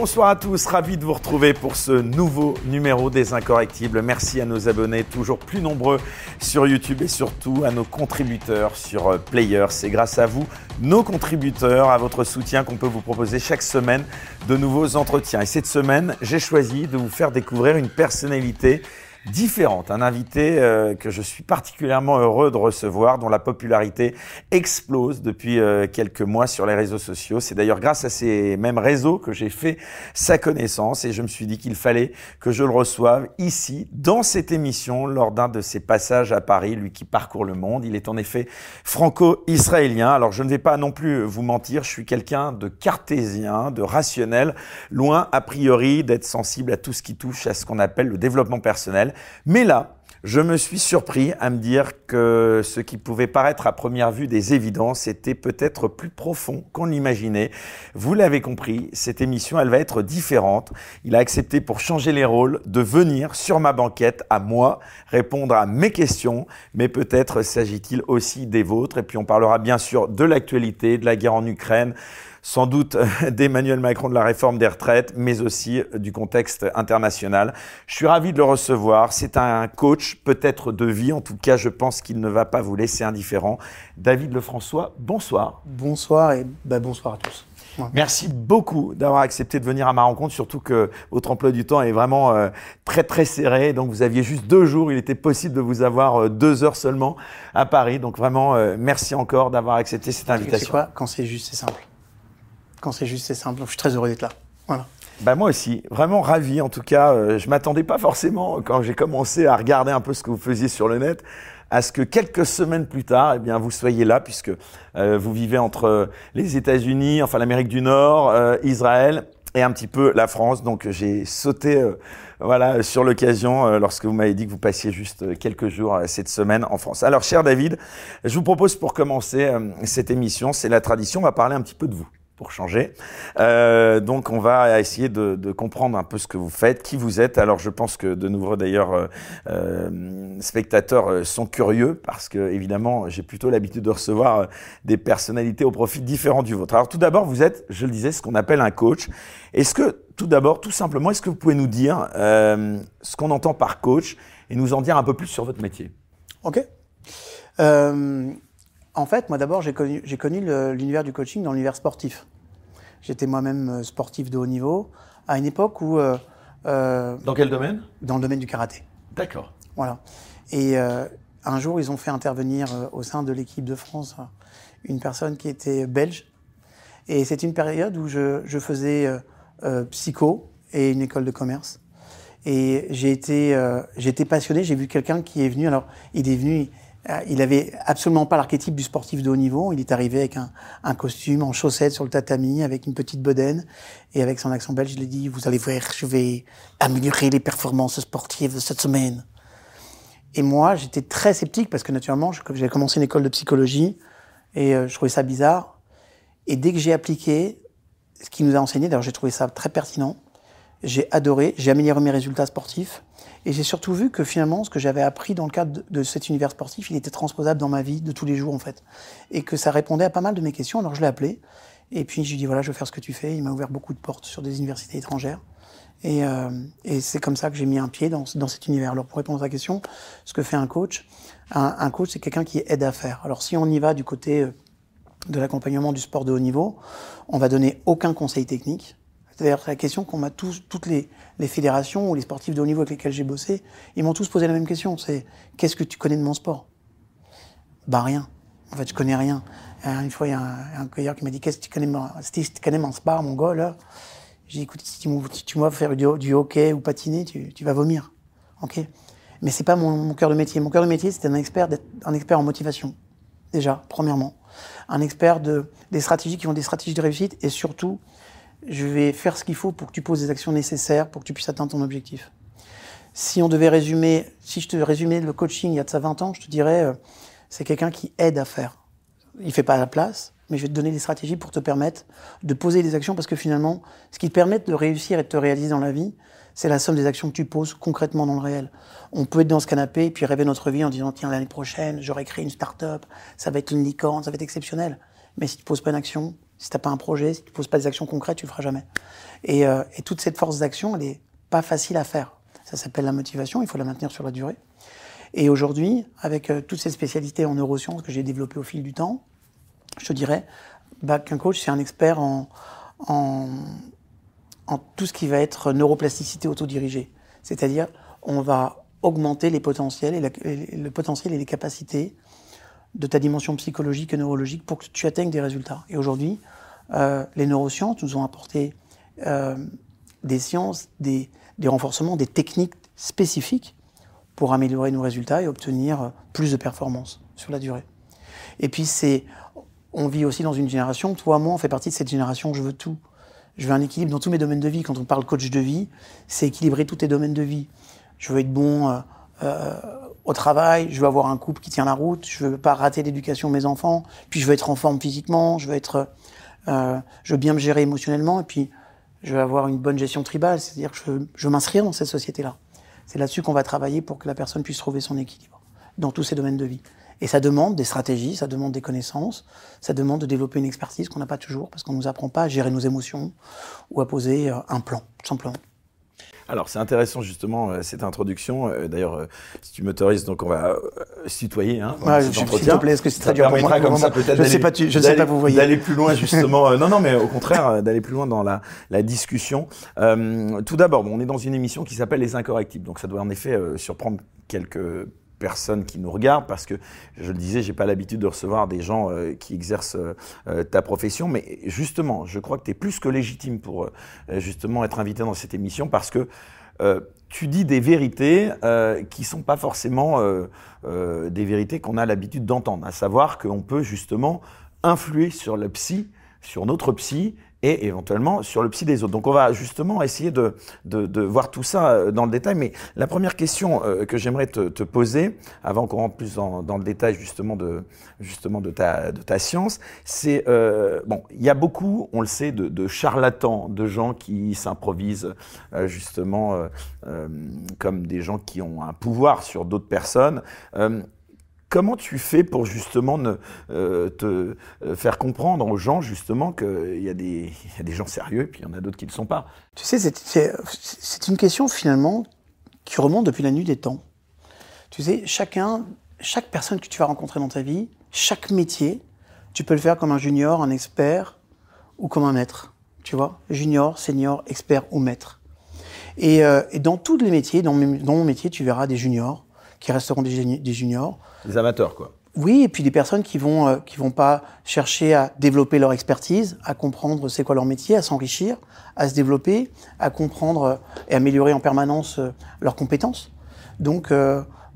Bonsoir à tous, ravi de vous retrouver pour ce nouveau numéro des Incorrectibles. Merci à nos abonnés, toujours plus nombreux sur YouTube et surtout à nos contributeurs sur euh, Player. C'est grâce à vous, nos contributeurs, à votre soutien qu'on peut vous proposer chaque semaine de nouveaux entretiens. Et cette semaine, j'ai choisi de vous faire découvrir une personnalité différente. Un invité euh, que je suis particulièrement heureux de recevoir, dont la popularité explose depuis euh, quelques mois sur les réseaux sociaux. C'est d'ailleurs grâce à ces mêmes réseaux que j'ai fait sa connaissance et je me suis dit qu'il fallait que je le reçoive ici, dans cette émission, lors d'un de ses passages à Paris, lui qui parcourt le monde. Il est en effet franco-israélien. Alors je ne vais pas non plus vous mentir, je suis quelqu'un de cartésien, de rationnel, loin a priori d'être sensible à tout ce qui touche à ce qu'on appelle le développement personnel. Mais là, je me suis surpris à me dire que ce qui pouvait paraître à première vue des évidences était peut-être plus profond qu'on l'imaginait. Vous l'avez compris, cette émission, elle va être différente. Il a accepté pour changer les rôles de venir sur ma banquette à moi répondre à mes questions, mais peut-être s'agit-il aussi des vôtres. Et puis on parlera bien sûr de l'actualité, de la guerre en Ukraine, sans doute d'Emmanuel Macron de la réforme des retraites, mais aussi du contexte international. Je suis ravi de le recevoir. C'est un coach, peut-être de vie. En tout cas, je pense qu'il ne va pas vous laisser indifférent. David Lefrançois, bonsoir. Bonsoir et bah, bonsoir à tous. Merci beaucoup d'avoir accepté de venir à ma rencontre, surtout que votre emploi du temps est vraiment euh, très très serré. Donc vous aviez juste deux jours, il était possible de vous avoir euh, deux heures seulement à Paris. Donc vraiment, euh, merci encore d'avoir accepté cette invitation. C'est quoi Quand c'est juste, c'est simple? Quand c'est juste, c'est simple. Je suis très heureux d'être là. Voilà. Bah moi aussi, vraiment ravi. En tout cas, euh, je m'attendais pas forcément quand j'ai commencé à regarder un peu ce que vous faisiez sur le net, à ce que quelques semaines plus tard, eh bien, vous soyez là, puisque euh, vous vivez entre les États-Unis, enfin l'Amérique du Nord, euh, Israël et un petit peu la France. Donc j'ai sauté, euh, voilà, sur l'occasion euh, lorsque vous m'avez dit que vous passiez juste quelques jours cette semaine en France. Alors, cher David, je vous propose pour commencer cette émission, c'est la tradition, on va parler un petit peu de vous pour changer. Euh, donc on va essayer de, comprendre un peu ce que vous faites, qui vous êtes. Alors je pense que de nouveau d'ailleurs euh, euh spectateurs sont curieux parce que évidemment j'ai plutôt l'habitude de recevoir des personnalités au profit différent du vôtre. Alors tout d'abord vous êtes, je le disais, ce qu'on appelle un coach. Est-ce que tout d'abord, tout simplement, est-ce que vous pouvez nous dire ce qu'on entend par coach et nous en dire un peu plus sur votre métier? Ok. En fait, moi d'abord, j'ai connu, connu l'univers du coaching dans l'univers sportif. J'étais moi-même euh, sportif de haut niveau à une époque où. Euh, euh, dans quel domaine? Dans le domaine du karaté. D'accord. Voilà. Et euh, un jour, ils ont fait intervenir euh, au sein de l'équipe de France une personne qui était belge. Et c'est une période où je, je faisais psycho et une école de commerce. Et j'ai été, passionné. J'ai vu quelqu'un qui est venu. Alors, il est venu il avait absolument pas l'archétype du sportif de haut niveau. Il est arrivé avec un, un, costume en chaussettes sur le tatami, avec une petite bedaine, et avec son accent belge, il a dit "Vous allez voir, je vais améliorer les performances sportives de cette semaine." Et moi, j'étais très sceptique parce que naturellement, j'avais commencé une école de psychologie et euh, je trouvais ça bizarre. Et dès que j'ai appliqué ce qu'il nous a enseigné, d'ailleurs, j'ai trouvé ça très pertinent. J'ai adoré, j'ai amélioré mes résultats sportifs. Et j'ai surtout vu que finalement, ce que j'avais appris dans le cadre de cet univers sportif, il était transposable dans ma vie de tous les jours, en fait. Et que ça répondait à pas mal de mes questions. Alors je l'ai appelé. Et puis je lui ai dit, voilà, je veux faire ce que tu fais. Il m'a ouvert beaucoup de portes sur des universités étrangères. Et, euh, et c'est comme ça que j'ai mis un pied dans, dans, cet univers. Alors pour répondre à ta question, ce que fait un coach, un, un coach, c'est quelqu'un qui aide à faire. Alors si on y va du côté euh, de l'accompagnement du sport de haut niveau, on va donner aucun conseil technique. C'est la question qu'on m'a tous, toutes les, fédérations ou les sportifs de haut niveau avec lesquels j'ai bossé, ils m'ont tous posé la même question. C'est qu'est-ce que tu connais de mon sport? Bah rien. En fait, je connais rien. Euh, une fois, il y a un, cueilleur qui m'a dit qu'est-ce que tu connais, connais mon sport, mon gars J'ai dit écoute, si tu, vas faire du, hockey ou patiner, tu, vas vomir. Ok? Mais c'est pas mon, mon cœur de métier. Mon cœur de métier, c'est un expert, un expert en motivation. Déjà, premièrement, un expert de des stratégies qui ont des stratégies de réussite et surtout je vais faire ce qu'il faut pour que tu poses les actions nécessaires pour que tu puisses atteindre ton objectif. Si on devait résumer, si je te résumais le coaching il y a de ça 20 ans, je te dirais, euh, c'est quelqu'un qui aide à faire. Il fait pas la place, mais je vais te donner des stratégies pour te permettre de poser des actions parce que finalement, ce qui te permet de réussir et de te réaliser dans la vie, c'est la somme des actions que tu poses concrètement dans le réel. On peut être dans ce canapé et puis rêver notre vie en disant, tiens, l'année prochaine, j'aurai créé une start-up, ça va être une licorne, ça va être exceptionnel. Mais si tu poses pas une action, Si tu n'as pas un projet, si tu ne poses pas des actions concrètes, tu le feras jamais. Et, euh, toute cette force d'action, elle n'est pas facile à faire. Ça s'appelle la motivation, il faut la maintenir sur la durée. Et aujourd'hui, avec euh, toutes ces spécialités en neurosciences que j'ai développées au fil du temps, je te dirais qu'un coach, c'est un expert en, en, tout ce qui va être neuroplasticité autodirigée. C'est-à-dire, on va augmenter les potentiels le potentiel et les capacités de ta dimension psychologique et neurologique pour que tu atteignes des résultats. Et aujourd'hui, euh, les neurosciences nous ont apporté euh, des sciences, des, des renforcements, des techniques spécifiques pour améliorer nos résultats et obtenir plus de performance sur la durée. Et puis c'est, on vit aussi dans une génération, toi, moi, on fait partie de cette génération, je veux tout. Je veux un équilibre dans tous mes domaines de vie. Quand on parle coach de vie, c'est équilibrer tous tes domaines de vie. Je veux être bon euh, euh, au travail, je veux avoir un couple qui tient la route, je veux pas rater l'éducation de mes enfants, puis je veux être en forme physiquement, je veux être, euh, je veux bien me gérer émotionnellement, et puis je veux avoir une bonne gestion tribale, c'est-à-dire que je veux, veux m'inscrire dans cette société-là. C'est là-dessus qu'on va travailler pour que la personne puisse trouver son équilibre dans tous ses domaines de vie. Et ça demande des stratégies, ça demande des connaissances, ça demande de développer une expertise qu'on n'a pas toujours parce qu'on nous apprend pas à gérer nos émotions ou à poser euh, un plan, tout simplement. Alors c'est intéressant justement euh, cette introduction. Euh, D'ailleurs, euh, si tu m'autorises, donc on va tutoyer. Hein, Ouais, S'il te plaît, est-ce que c'est très dur pour moi comme ça peut-être Je ne sais pas, tu- je sais pas vous voyez. D'aller plus loin justement. Non, non, mais au contraire, d'aller plus loin dans la, la discussion. Tout d'abord, bon, on est dans une émission qui s'appelle Les Incorrectibles. Donc ça doit en effet surprendre quelques personnes qui nous regardent parce que je le disais j'ai pas l'habitude de recevoir des gens euh, qui exercent euh, euh, ta profession mais justement je crois que tu es plus que légitime pour justement être invité dans cette émission parce que tu dis des vérités qui sont pas forcément des vérités qu'on a l'habitude d'entendre, à savoir qu'on peut justement influer sur le psy, sur notre psy et éventuellement sur le psy des autres. Donc on va justement essayer de, de, de voir tout ça euh, dans le détail. Mais la première question euh, que j'aimerais te, te poser, avant qu'on rentre plus dans, dans le détail justement de, justement de, ta, de ta science, c'est, euh, bon, il y a beaucoup, on le sait, de, de charlatans, de gens qui s'improvisent euh, justement euh, euh, comme des gens qui ont un pouvoir sur d'autres personnes. Euh, Comment tu fais pour justement euh, te euh, faire comprendre aux gens justement qu'il y, a des- il y a des gens sérieux et puis il y en a d'autres qui ne le sont pas? Tu sais, c'est- une question finalement qui remonte depuis la nuit des temps. Tu sais, chacun, chaque personne que tu vas rencontrer dans ta vie, chaque métier, tu peux le faire comme un junior, un expert ou comme un maître. Tu vois, junior, senior, expert ou maître. Et, euh, dans tous les métiers, dans mon métier, tu verras des juniors qui resteront des, des juniors, Les amateurs, quoi. oui, et puis des personnes qui vont euh, qui vont pas chercher à développer leur expertise, à comprendre c'est quoi leur métier, à s'enrichir, à se développer, à comprendre euh, et améliorer en permanence euh, leurs compétences. Donc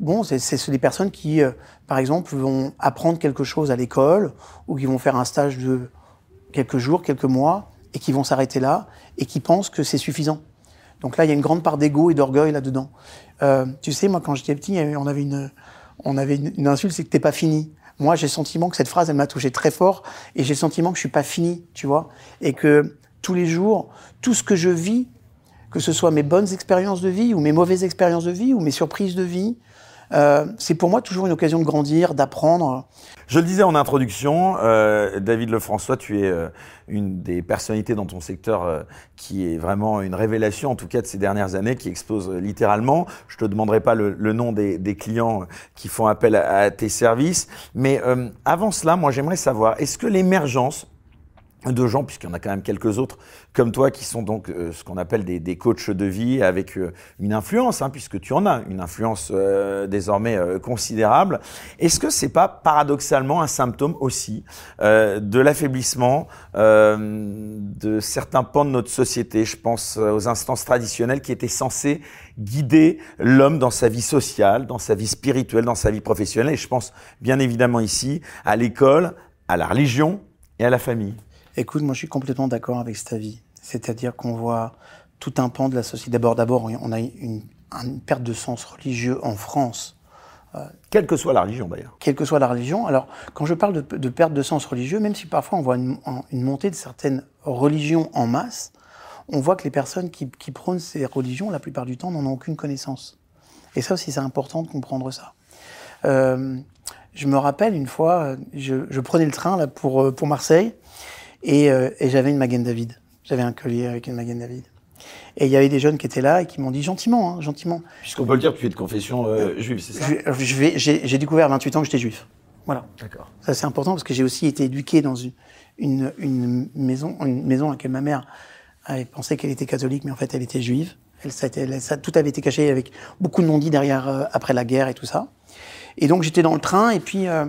bon, c'est des personnes qui, par exemple, vont apprendre quelque chose à l'école ou qui vont faire un stage de quelques jours, quelques mois, et qui vont s'arrêter là et qui pensent que c'est suffisant. Donc là, il y a une grande part d'ego et d'orgueil là-dedans. Euh, tu sais, moi, quand j'étais petit, on avait une, on avait une, une insulte, c'est que t'es pas fini. Moi, j'ai le sentiment que cette phrase, elle m'a touché très fort, et j'ai le sentiment que je suis pas fini, tu vois, et que tous les jours, tout ce que je vis, que ce soit mes bonnes expériences de vie ou mes mauvaises expériences de vie ou mes surprises de vie, euh, c'est pour moi toujours une occasion de grandir, d'apprendre. Je le disais en introduction, euh, David Lefrançois, tu es euh, une des personnalités dans ton secteur qui est vraiment une révélation, en tout cas de ces dernières années, qui explose littéralement. Je te demanderai pas le, nom des, clients qui font appel à, à tes services, mais avant cela, moi j'aimerais savoir, est-ce que l'émergence de gens, puisqu'il y en a quand même quelques autres comme toi qui sont donc euh, ce qu'on appelle des, des coachs de vie avec euh, une influence, hein, puisque tu en as une influence euh, désormais euh, considérable. Est-ce que c'est pas paradoxalement un symptôme aussi euh, de l'affaiblissement de certains pans de notre société Je pense aux instances traditionnelles qui étaient censées guider l'homme dans sa vie sociale, dans sa vie spirituelle, dans sa vie professionnelle. Et je pense bien évidemment ici à l'école, à la religion et à la famille? Écoute, moi, je suis complètement d'accord avec cet avis. C'est-à-dire qu'on voit tout un pan de la société. D'abord, d'abord, on a une, une perte de sens religieux en France. Quelle que soit la religion d'ailleurs. quelle que soit la religion. Alors, quand je parle de, de perte de sens religieux, même si parfois on voit une, une montée de certaines religions en masse, on voit que les personnes qui, qui prônent ces religions, la plupart du temps, n'en ont aucune connaissance. Et ça aussi, c'est important de comprendre ça. Euh, je me rappelle une fois, je, je prenais le train là, pour, euh, pour Marseille, Et, euh, et j'avais une Magen David. J'avais un collier avec une Magen David. Et il y avait des jeunes qui étaient là et qui m'ont dit gentiment, hein, gentiment. Puisqu'on peut le dire, tu es de confession euh, juive, c'est ça j'ai, découvert à 28 ans que j'étais juif. Voilà. D'accord. Ça c'est important parce que j'ai aussi été éduqué dans une, une, une maison, une maison à laquelle ma mère avait pensé qu'elle était catholique, mais en fait elle était juive. Elle, ça, elle- ça- tout avait été caché avec beaucoup de non-dits derrière euh, après la guerre et tout ça. Et donc j'étais dans le train et puis euh,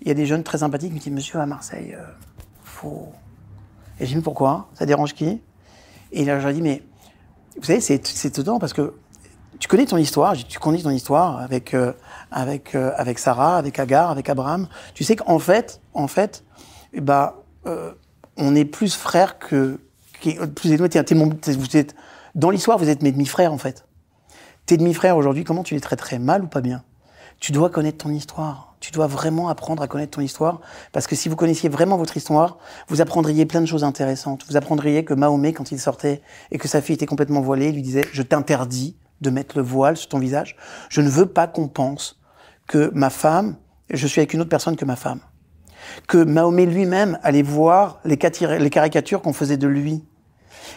il y a des jeunes très sympathiques qui me disent Monsieur à Marseille, euh, faut. Et j'ai dit pourquoi? Ça dérange qui? Et là je leur dit mais vous savez c'est étonnant parce que tu connais ton histoire, tu connais ton histoire avec euh, avec euh, avec Sarah, avec Agar, avec Abraham. Tu sais qu'en fait, en fait, ben, euh, on est plus frères que plus t'es- vous êtes dans l'histoire, vous êtes mes demi-frères en fait. Tes demi-frères aujourd'hui, comment tu les traiterais? Mal ou pas bien? Tu dois connaître ton histoire. Tu dois vraiment apprendre à connaître ton histoire parce que si vous connaissiez vraiment votre histoire, vous apprendriez plein de choses intéressantes. Vous apprendriez que Mahomet, quand il sortait et que sa fille était complètement voilée, lui disait "Je t'interdis de mettre le voile sur ton visage. Je ne veux pas qu'on pense que ma femme, je suis avec une autre personne que ma femme." Que Mahomet lui-même allait voir les, les caricatures qu'on faisait de lui.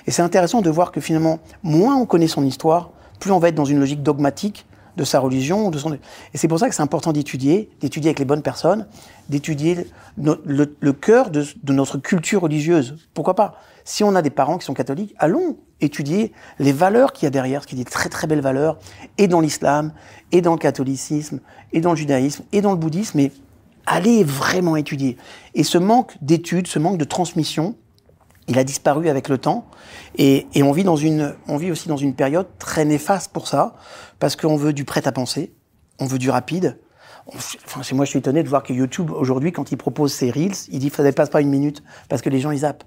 Et c'est intéressant de voir que finalement, moins on connaît son histoire, plus on va être dans une logique dogmatique de sa religion. De son... Et c'est pour ça que c'est important d'étudier, d'étudier avec les bonnes personnes, d'étudier le, cœur de, notre culture religieuse. Pourquoi pas? Si on a des parents qui sont catholiques, allons étudier les valeurs qu'il y a derrière, ce qui est des très très belles valeurs, et dans l'islam, et dans le catholicisme, et dans le judaïsme, et dans le bouddhisme, mais allez vraiment étudier. Et ce manque d'études, ce manque de transmission, il a disparu avec le temps et, et on vit dans une on vit aussi dans une période très néfaste pour ça parce qu'on veut du prêt à penser on veut du rapide. Enfin moi je suis étonné de voir que YouTube aujourd'hui quand il propose ses reels il dit ça dépasse pas une minute parce que les gens ils zappent.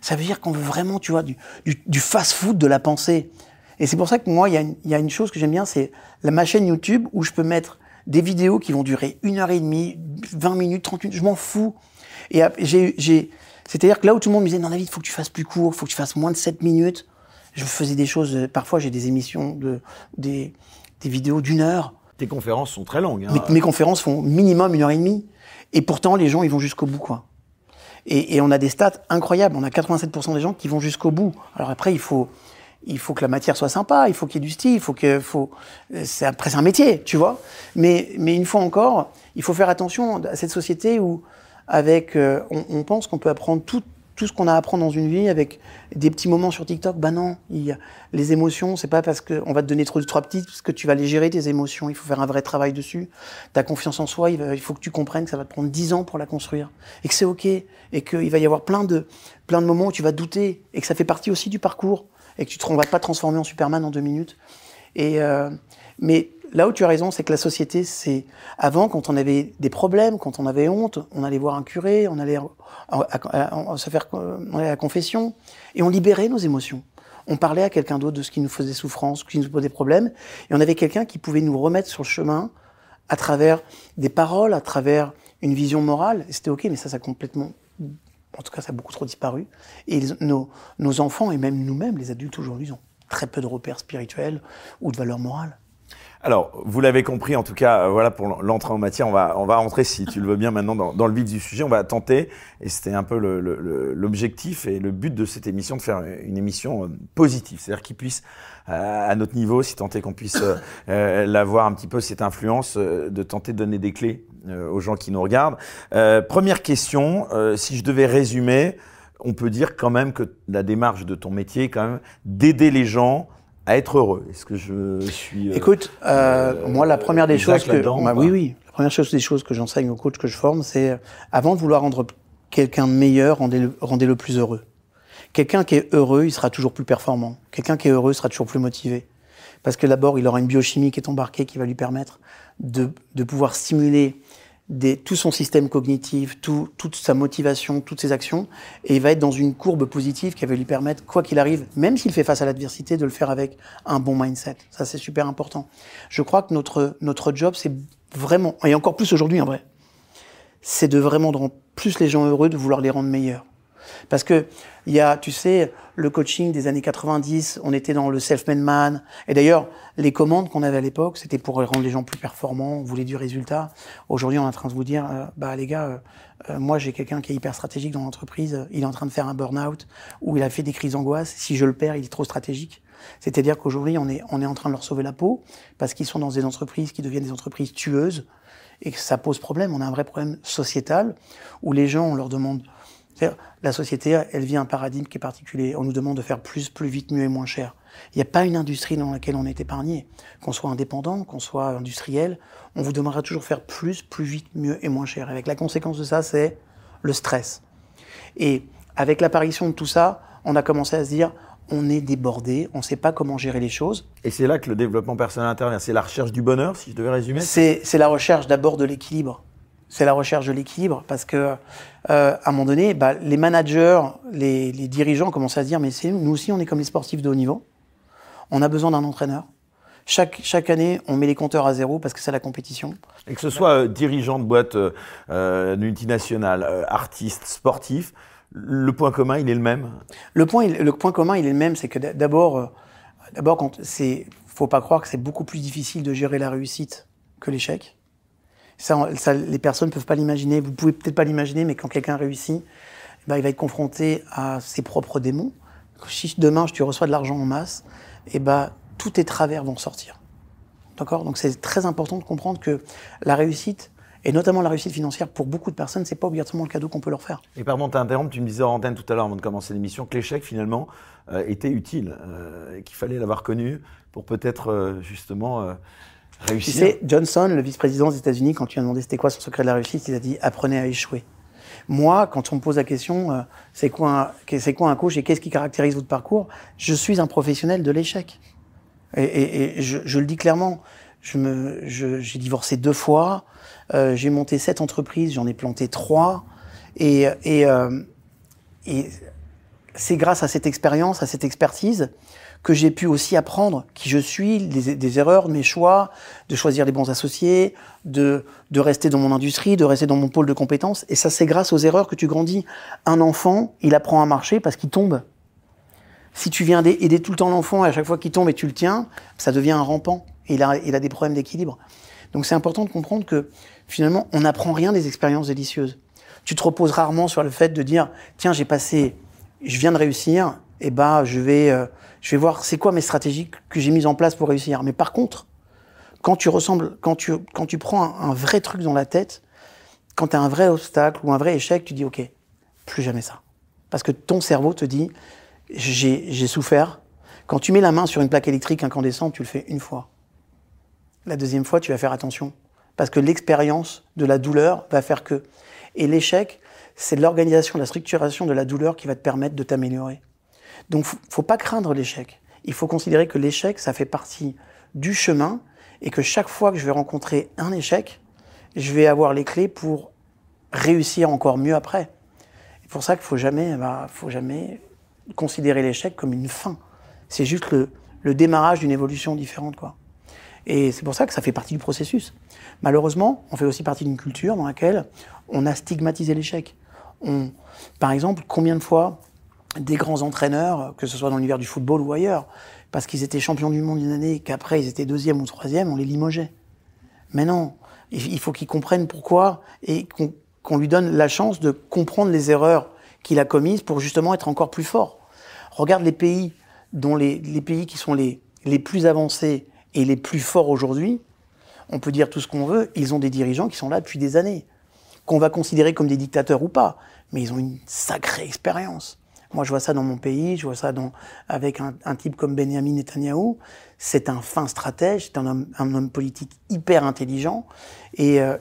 Ça veut dire qu'on veut vraiment tu vois du, du, du fast food de la pensée. Et c'est pour ça que moi il y a une, chose que j'aime bien c'est ma chaîne YouTube où je peux mettre des vidéos qui vont durer une heure et demie 20 minutes 30 minutes je m'en fous. Et j'ai, c'est-à-dire que là où tout le monde me disait, non, David, il faut que tu fasses plus court, il faut que tu fasses moins de 7 minutes. Je faisais des choses, euh, parfois j'ai des émissions, de, des, des vidéos d'une heure. Tes conférences sont très longues. hein. Mes, mes conférences font minimum une heure et demie. Et pourtant, les gens, ils vont jusqu'au bout, quoi. Et, et on a des stats incroyables. On a 87% des gens qui vont jusqu'au bout. Alors après, il faut, il faut que la matière soit sympa, il faut qu'il y ait du style, il faut que, faut, euh, c'est après c'est un métier, tu vois. Mais, mais une fois encore, il faut faire attention à cette société où, avec, euh, on, on pense qu'on peut apprendre tout, tout ce qu'on a à apprendre dans une vie avec des petits moments sur TikTok. Bah non, il les émotions, c'est pas parce qu'on va te donner trop de trois petites parce que tu vas les gérer tes émotions. Il faut faire un vrai travail dessus. Ta confiance en soi, il, faut que tu comprennes que ça va te prendre 10 ans pour la construire et que c'est ok et qu'il va y avoir plein de plein de moments où tu vas douter et que ça fait partie aussi du parcours et que tu ne vas pas transformer en Superman en deux minutes. Et euh, mais là où tu as raison, c'est que la société, c'est avant quand on avait des problèmes, quand on avait honte, on allait voir un curé, on allait se faire, la confession et on libérait nos émotions. On parlait à quelqu'un d'autre de ce qui nous faisait souffrance, ce qui nous posait problème, et on avait quelqu'un qui pouvait nous remettre sur le chemin à travers des paroles, à travers une vision morale. C'était ok, mais ça, ça a complètement, en tout cas, ça a beaucoup trop disparu. Et nos, nos enfants et même nous-mêmes, les adultes aujourd'hui, ont très peu de repères spirituels ou de valeurs morales. Alors, vous l'avez compris, en tout cas, euh, voilà pour l'entrée en matière. On va, on va rentrer, si tu le veux bien, maintenant dans, dans le vif du sujet. On va tenter, et c'était un peu l'objectif et le but de cette émission, de faire une émission euh, positive, c'est-à-dire qui puisse, euh, à notre niveau, si tant qu'on puisse euh, l'avoir un petit peu cette influence, de tenter de donner des clés euh, aux gens qui nous regardent. Euh, première question, si je devais résumer, on peut dire quand même que la démarche de ton métier, quand même, d'aider les gens à être heureux. Est-ce que je suis euh, Écoute, euh, euh, moi, la première des choses que, bah, ou oui, oui, la première chose des choses que j'enseigne aux coachs que je forme, c'est euh, avant de vouloir rendre quelqu'un meilleur, rendez-le rendez-le plus heureux. Quelqu'un qui est heureux, il sera toujours plus performant. Quelqu'un qui est heureux sera toujours plus motivé. Parce que d'abord, il aura une biochimie qui est embarquée qui va lui permettre de, de pouvoir stimuler des, tout son système cognitif, tout, toute sa motivation, toutes ses actions, et il va être dans une courbe positive qui va lui permettre, quoi qu'il arrive, même s'il fait face à l'adversité, de le faire avec un bon mindset. Ça, c'est super important. Je crois que notre, notre job, c'est vraiment, et encore plus aujourd'hui en vrai, c'est de vraiment rendre plus les gens heureux, de vouloir les rendre meilleurs. Parce que il y a, tu sais, le coaching des années 90, on était dans le self-made man. Et d'ailleurs, les commandes qu'on avait à l'époque, c'était pour rendre les gens plus performants, on voulait du résultat. Aujourd'hui, on est en train de vous dire, euh, bah les gars, euh, euh, moi j'ai quelqu'un qui est hyper stratégique dans l'entreprise, il est en train de faire un burn-out, ou il a fait des crises d'angoisse, si je le perds, il est trop stratégique. C'est-à-dire qu'aujourd'hui, on est, on est en train de leur sauver la peau, parce qu'ils sont dans des entreprises qui deviennent des entreprises tueuses, et que ça pose problème. On a un vrai problème sociétal, où les gens, on leur demande la société, elle vit un paradigme qui est particulier. On nous demande de faire plus, plus vite, mieux et moins cher. Il n'y a pas une industrie dans laquelle on est épargné. Qu'on soit indépendant, qu'on soit industriel, on vous demandera toujours faire plus, plus vite, mieux et moins cher. Avec la conséquence de ça, c'est le stress. Et avec l'apparition de tout ça, on a commencé à se dire, on est débordé, on ne sait pas comment gérer les choses. Et c'est là que le développement personnel intervient. C'est la recherche du bonheur, si je devais résumer C'est la recherche d'abord de l'équilibre c'est la recherche de l'équilibre parce que euh, à un moment donné, bah, les managers, les, les, dirigeants commencent à se dire mais nous aussi on est comme les sportifs de haut niveau, on a besoin d'un entraîneur. Chaque, chaque année, on met les compteurs à zéro parce que c'est la compétition. Et que ce soit euh, dirigeant de boîte euh, euh multinationale, euh, artiste, sportif, le point commun, il est le même? Le point, le point commun, il est le même, c'est que d'abord, d'abord, quand c'est, faut pas croire que c'est beaucoup plus difficile de gérer la réussite que l'échec. Ça, ça, les personnes ne peuvent pas l'imaginer. Vous pouvez peut-être pas l'imaginer, mais quand quelqu'un réussit, eh ben, il va être confronté à ses propres démons. Si demain tu reçois de l'argent en masse, eh ben, tous tes travers vont sortir. D'accord? Donc c'est très important de comprendre que la réussite, et notamment la réussite financière, pour beaucoup de personnes, c'est pas obligatoirement le cadeau qu'on peut leur faire. Et pardon, t'interrompre, tu me disais en antenne tout à l'heure avant de commencer l'émission que l'échec finalement euh, était utile, euh, qu'il fallait l'avoir connu pour peut-être euh, justement euh, réussir. Tu sais, Johnson, le vice-président des États-Unis, quand tu as demandé c'était quoi son secret de la réussite, il a dit apprenez à échouer. Moi, quand on me pose la question, euh, c'est quoi, c'est quoi un coach et qu'est-ce qui caractérise votre parcours Je suis un professionnel de l'échec. Et, et, et je, je, le dis clairement. Je me, j'ai divorcé deux fois. Euh, j'ai monté sept entreprises, j'en ai planté trois. Et, et, euh, et c'est grâce à cette expérience, à cette expertise, que j'ai pu aussi apprendre qui je suis, des, des, erreurs, mes choix, de choisir les bons associés, de, de rester dans mon industrie, de rester dans mon pôle de compétences. Et ça, c'est grâce aux erreurs que tu grandis. Un enfant, il apprend à marcher parce qu'il tombe. Si tu viens aider tout le temps l'enfant à chaque fois qu'il tombe et tu le tiens, ça devient un rampant. Et il a, il a des problèmes d'équilibre. Donc c'est important de comprendre que finalement, on n'apprend rien des expériences délicieuses. Tu te reposes rarement sur le fait de dire, tiens, j'ai passé, je viens de réussir, et bah, je vais, euh, je vais voir c'est quoi mes stratégies que j'ai mises en place pour réussir. Mais par contre, quand tu ressembles, quand tu, quand tu prends un, un vrai truc dans la tête, quand tu as un vrai obstacle ou un vrai échec, tu dis OK, plus jamais ça. Parce que ton cerveau te dit j'ai souffert. Quand tu mets la main sur une plaque électrique incandescente, tu le fais une fois. La deuxième fois, tu vas faire attention. Parce que l'expérience de la douleur va faire que. Et l'échec, c'est l'organisation, la structuration de la douleur qui va te permettre de t'améliorer. Donc, faut pas craindre l'échec. Il faut considérer que l'échec, ça fait partie du chemin et que chaque fois que je vais rencontrer un échec, je vais avoir les clés pour réussir encore mieux après. C'est pour ça qu'il faut jamais, bah, faut jamais considérer l'échec comme une fin. C'est juste le, démarrage d'une évolution différente, quoi. Et c'est pour ça que ça fait partie du processus. Malheureusement, on fait aussi partie d'une culture dans laquelle on a stigmatisé l'échec. Par exemple, combien de fois des grands entraîneurs, que ce soit dans l'univers du football ou ailleurs, parce qu'ils étaient champions du monde une année, qu'après ils étaient deuxième ou troisième, on les limogeait. Mais non, il faut qu'ils comprennent pourquoi et qu'on qu lui donne la chance de comprendre les erreurs qu'il a commises pour justement être encore plus fort. Regarde les pays dont les, les pays qui sont les, les plus avancés et les plus forts aujourd'hui, on peut dire tout ce qu'on veut, ils ont des dirigeants qui sont là depuis des années, qu'on va considérer comme des dictateurs ou pas, mais ils ont une sacrée expérience. Moi, je vois ça dans mon pays, je vois ça dans, avec un, type comme Benjamin Netanyahu. C'est un fin stratège, c'est un homme, un homme politique hyper intelligent. Et, euh,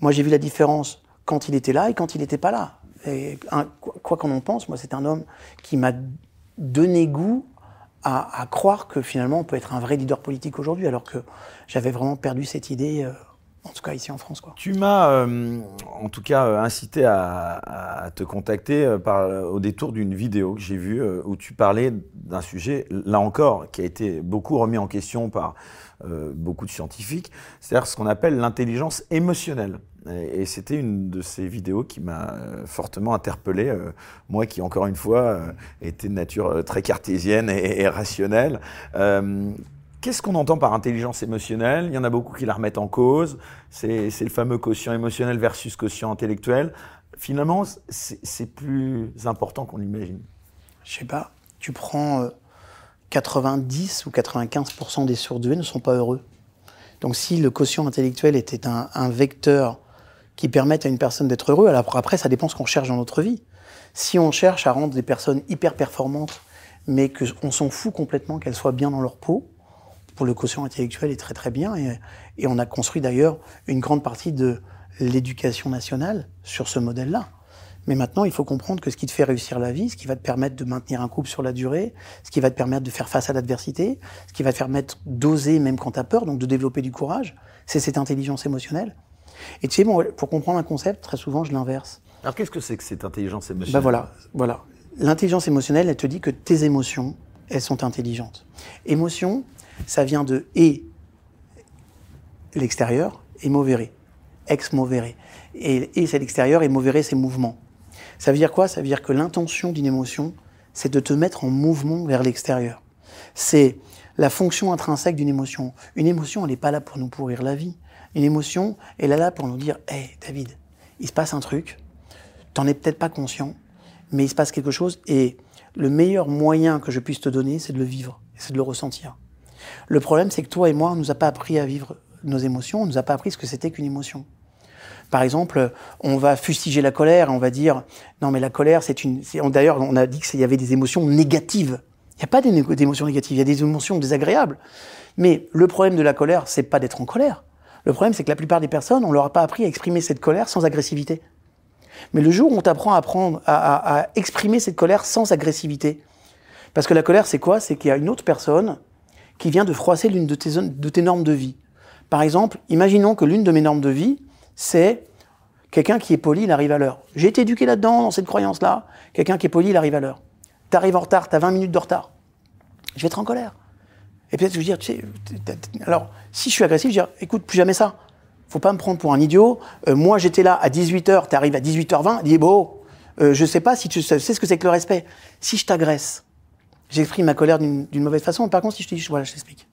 moi, j'ai vu la différence quand il était là et quand il n'était pas là. Quoi qu'on en pense, moi, c'est un homme qui m'a donné goût à, à, croire que finalement, on peut être un vrai leader politique aujourd'hui, alors que j'avais vraiment perdu cette idée euh, en tout cas ici en France. Tu m'as euh, en tout cas euh, incité à, te contacter euh, par, au détour d'une vidéo que j'ai vue où tu parlais d'un sujet, là encore, qui a été beaucoup remis en question par beaucoup de scientifiques, c'est-à-dire ce qu'on appelle l'intelligence émotionnelle. Et, c'était une de ces vidéos qui m'a fortement interpellé, moi qui encore une fois était de nature très cartésienne et rationnelle. Qu'est-ce qu'on entend par intelligence émotionnelle? Il y en a beaucoup qui la remettent en cause. C'est le fameux quotient émotionnel versus quotient intellectuel. Finalement, c'est plus important qu'on l'imagine. Je sais pas. Tu prends 90 euh, ou 95% des surdoués ne sont pas heureux. Donc si le quotient intellectuel était un, vecteur qui permette à une personne d'être heureux, après, ça dépend ce qu'on cherche dans notre vie. Si on cherche à rendre des personnes hyper performantes, mais qu'on s'en fout complètement qu'elles soient bien dans leur peau, pour le quotient intellectuel est très très bien. Et, et on a construit d'ailleurs une grande partie de l'éducation nationale sur ce modèle-là. Mais maintenant, il faut comprendre que ce qui te fait réussir la vie, ce qui va te permettre de maintenir un couple sur la durée, ce qui va te permettre de faire face à l'adversité, ce qui va te permettre d'oser même quand tu as peur, donc de développer du courage, c'est cette intelligence émotionnelle. Et tu sais, bon, pour comprendre un concept, très souvent, je l'inverse. Alors qu'est-ce que c'est que cette intelligence émotionnelle? Ben voilà, voilà. L'intelligence émotionnelle, elle te dit que tes émotions, elles sont intelligentes. Émotion, ça vient de et l'extérieur et movere, ex movere. Et, et c'est l'extérieur et movere, c'est mouvement. Ça veut dire quoi? Ça veut dire que l'intention d'une émotion, c'est de te mettre en mouvement vers l'extérieur. C'est la fonction intrinsèque d'une émotion. Une émotion, elle n'est pas là pour nous pourrir la vie. Une émotion, elle est là pour nous dire Hé, David, il se passe un truc, t'en es peut-être pas conscient, mais il se passe quelque chose, et le meilleur moyen que je puisse te donner, c'est de le vivre, c'est de le ressentir. Le problème, c'est que toi et moi, on nous a pas appris à vivre nos émotions, on nous a pas appris ce que c'était qu'une émotion. Par exemple, on va fustiger la colère, on va dire non mais la colère c'est une. D'ailleurs, on a dit qu'il y avait des émotions négatives. Il n'y a pas d'émotions négatives, il y a des émotions désagréables. Mais le problème de la colère, c'est pas d'être en colère. Le problème, c'est que la plupart des personnes, on leur a pas appris à exprimer cette colère sans agressivité. Mais le jour où on t'apprend à, à exprimer cette colère sans agressivité, parce que la colère, c'est quoi? C'est qu'il y a une autre personne qui vient de froisser l'une de tes, normes de vie. Par exemple, imaginons que l'une de mes normes de vie, c'est quelqu'un qui est poli, il arrive à l'heure. J'ai été éduqué là-dedans, dans cette croyance-là. Quelqu'un qui est poli, il arrive à l'heure. Tu arrives en retard, tu as 20 minutes de retard. Je vais être en colère. Et peut-être je vais dire, tu sais, alors, si je suis agressif, je vais dire, écoute, plus jamais ça. Faut pas me prendre pour un idiot. Euh, moi, j'étais là à 18h, tu arrives à 18h20, dis, bon, euh, je sais pas si tu sais ce que c'est que le respect. Si je t'agresse, j'exprime ma colère d'une mauvaise façon. Par contre, si je te dis, voilà, je t'explique.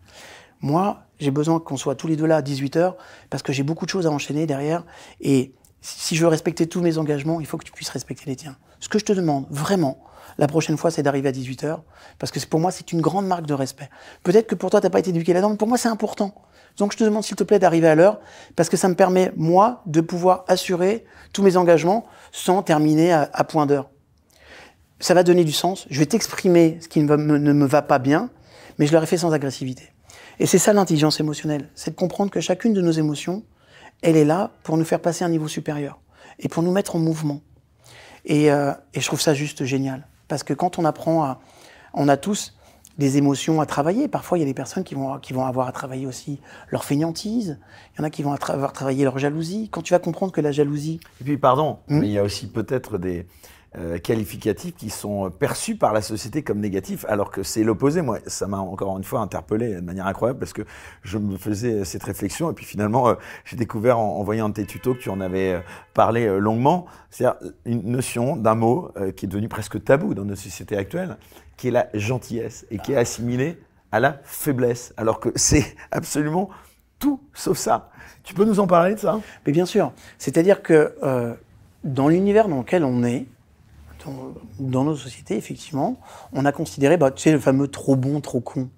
Moi, j'ai besoin qu'on soit tous les deux là à 18h parce que j'ai beaucoup de choses à enchaîner derrière. Et si je veux respecter tous mes engagements, il faut que tu puisses respecter les tiens. Ce que je te demande, vraiment, la prochaine fois, c'est d'arriver à 18h parce que pour moi, c'est une grande marque de respect. Peut-être que pour toi, t'as pas été éduqué là-dedans, mais pour moi, c'est important. Donc, je te demande, s'il te plaît, d'arriver à l'heure parce que ça me permet, moi, de pouvoir assurer tous mes engagements sans terminer à point d'heure ça va donner du sens. Je vais t'exprimer ce qui ne, me, va pas bien, mais je l'aurais fait sans agressivité. Et c'est ça l'intelligence émotionnelle, c'est de comprendre que chacune de nos émotions, elle est là pour nous faire passer à un niveau supérieur et pour nous mettre en mouvement. Et, euh, et je trouve ça juste génial, parce que quand on apprend à, on a tous des émotions à travailler. Parfois, il y a des personnes qui vont, qui vont avoir à travailler aussi leur fainéantise. Il y en a qui vont avoir travailler leur jalousie. Quand tu vas comprendre que la jalousie. Et puis, pardon, hmm? mais il y a aussi peut-être des, euh, qualificatifs qui sont perçus par la société comme négatifs, alors que c'est l'opposé. Moi, ça m'a encore une fois interpellé de manière incroyable parce que je me faisais cette réflexion et puis finalement, euh, j'ai découvert en, voyant un de tes tutos que tu en avais euh, parlé longuement, c'est-à-dire une notion d'un mot qui est devenu presque tabou dans nos sociétés actuelles, qui est la gentillesse et qui est assimilée à la faiblesse, alors que c'est absolument tout sauf ça. Tu peux nous en parler de ça? Mais bien sûr. C'est-à-dire que dans l'univers dans lequel on est, dans nos sociétés, effectivement, on a considéré, bah, tu sais, le fameux trop bon, trop con.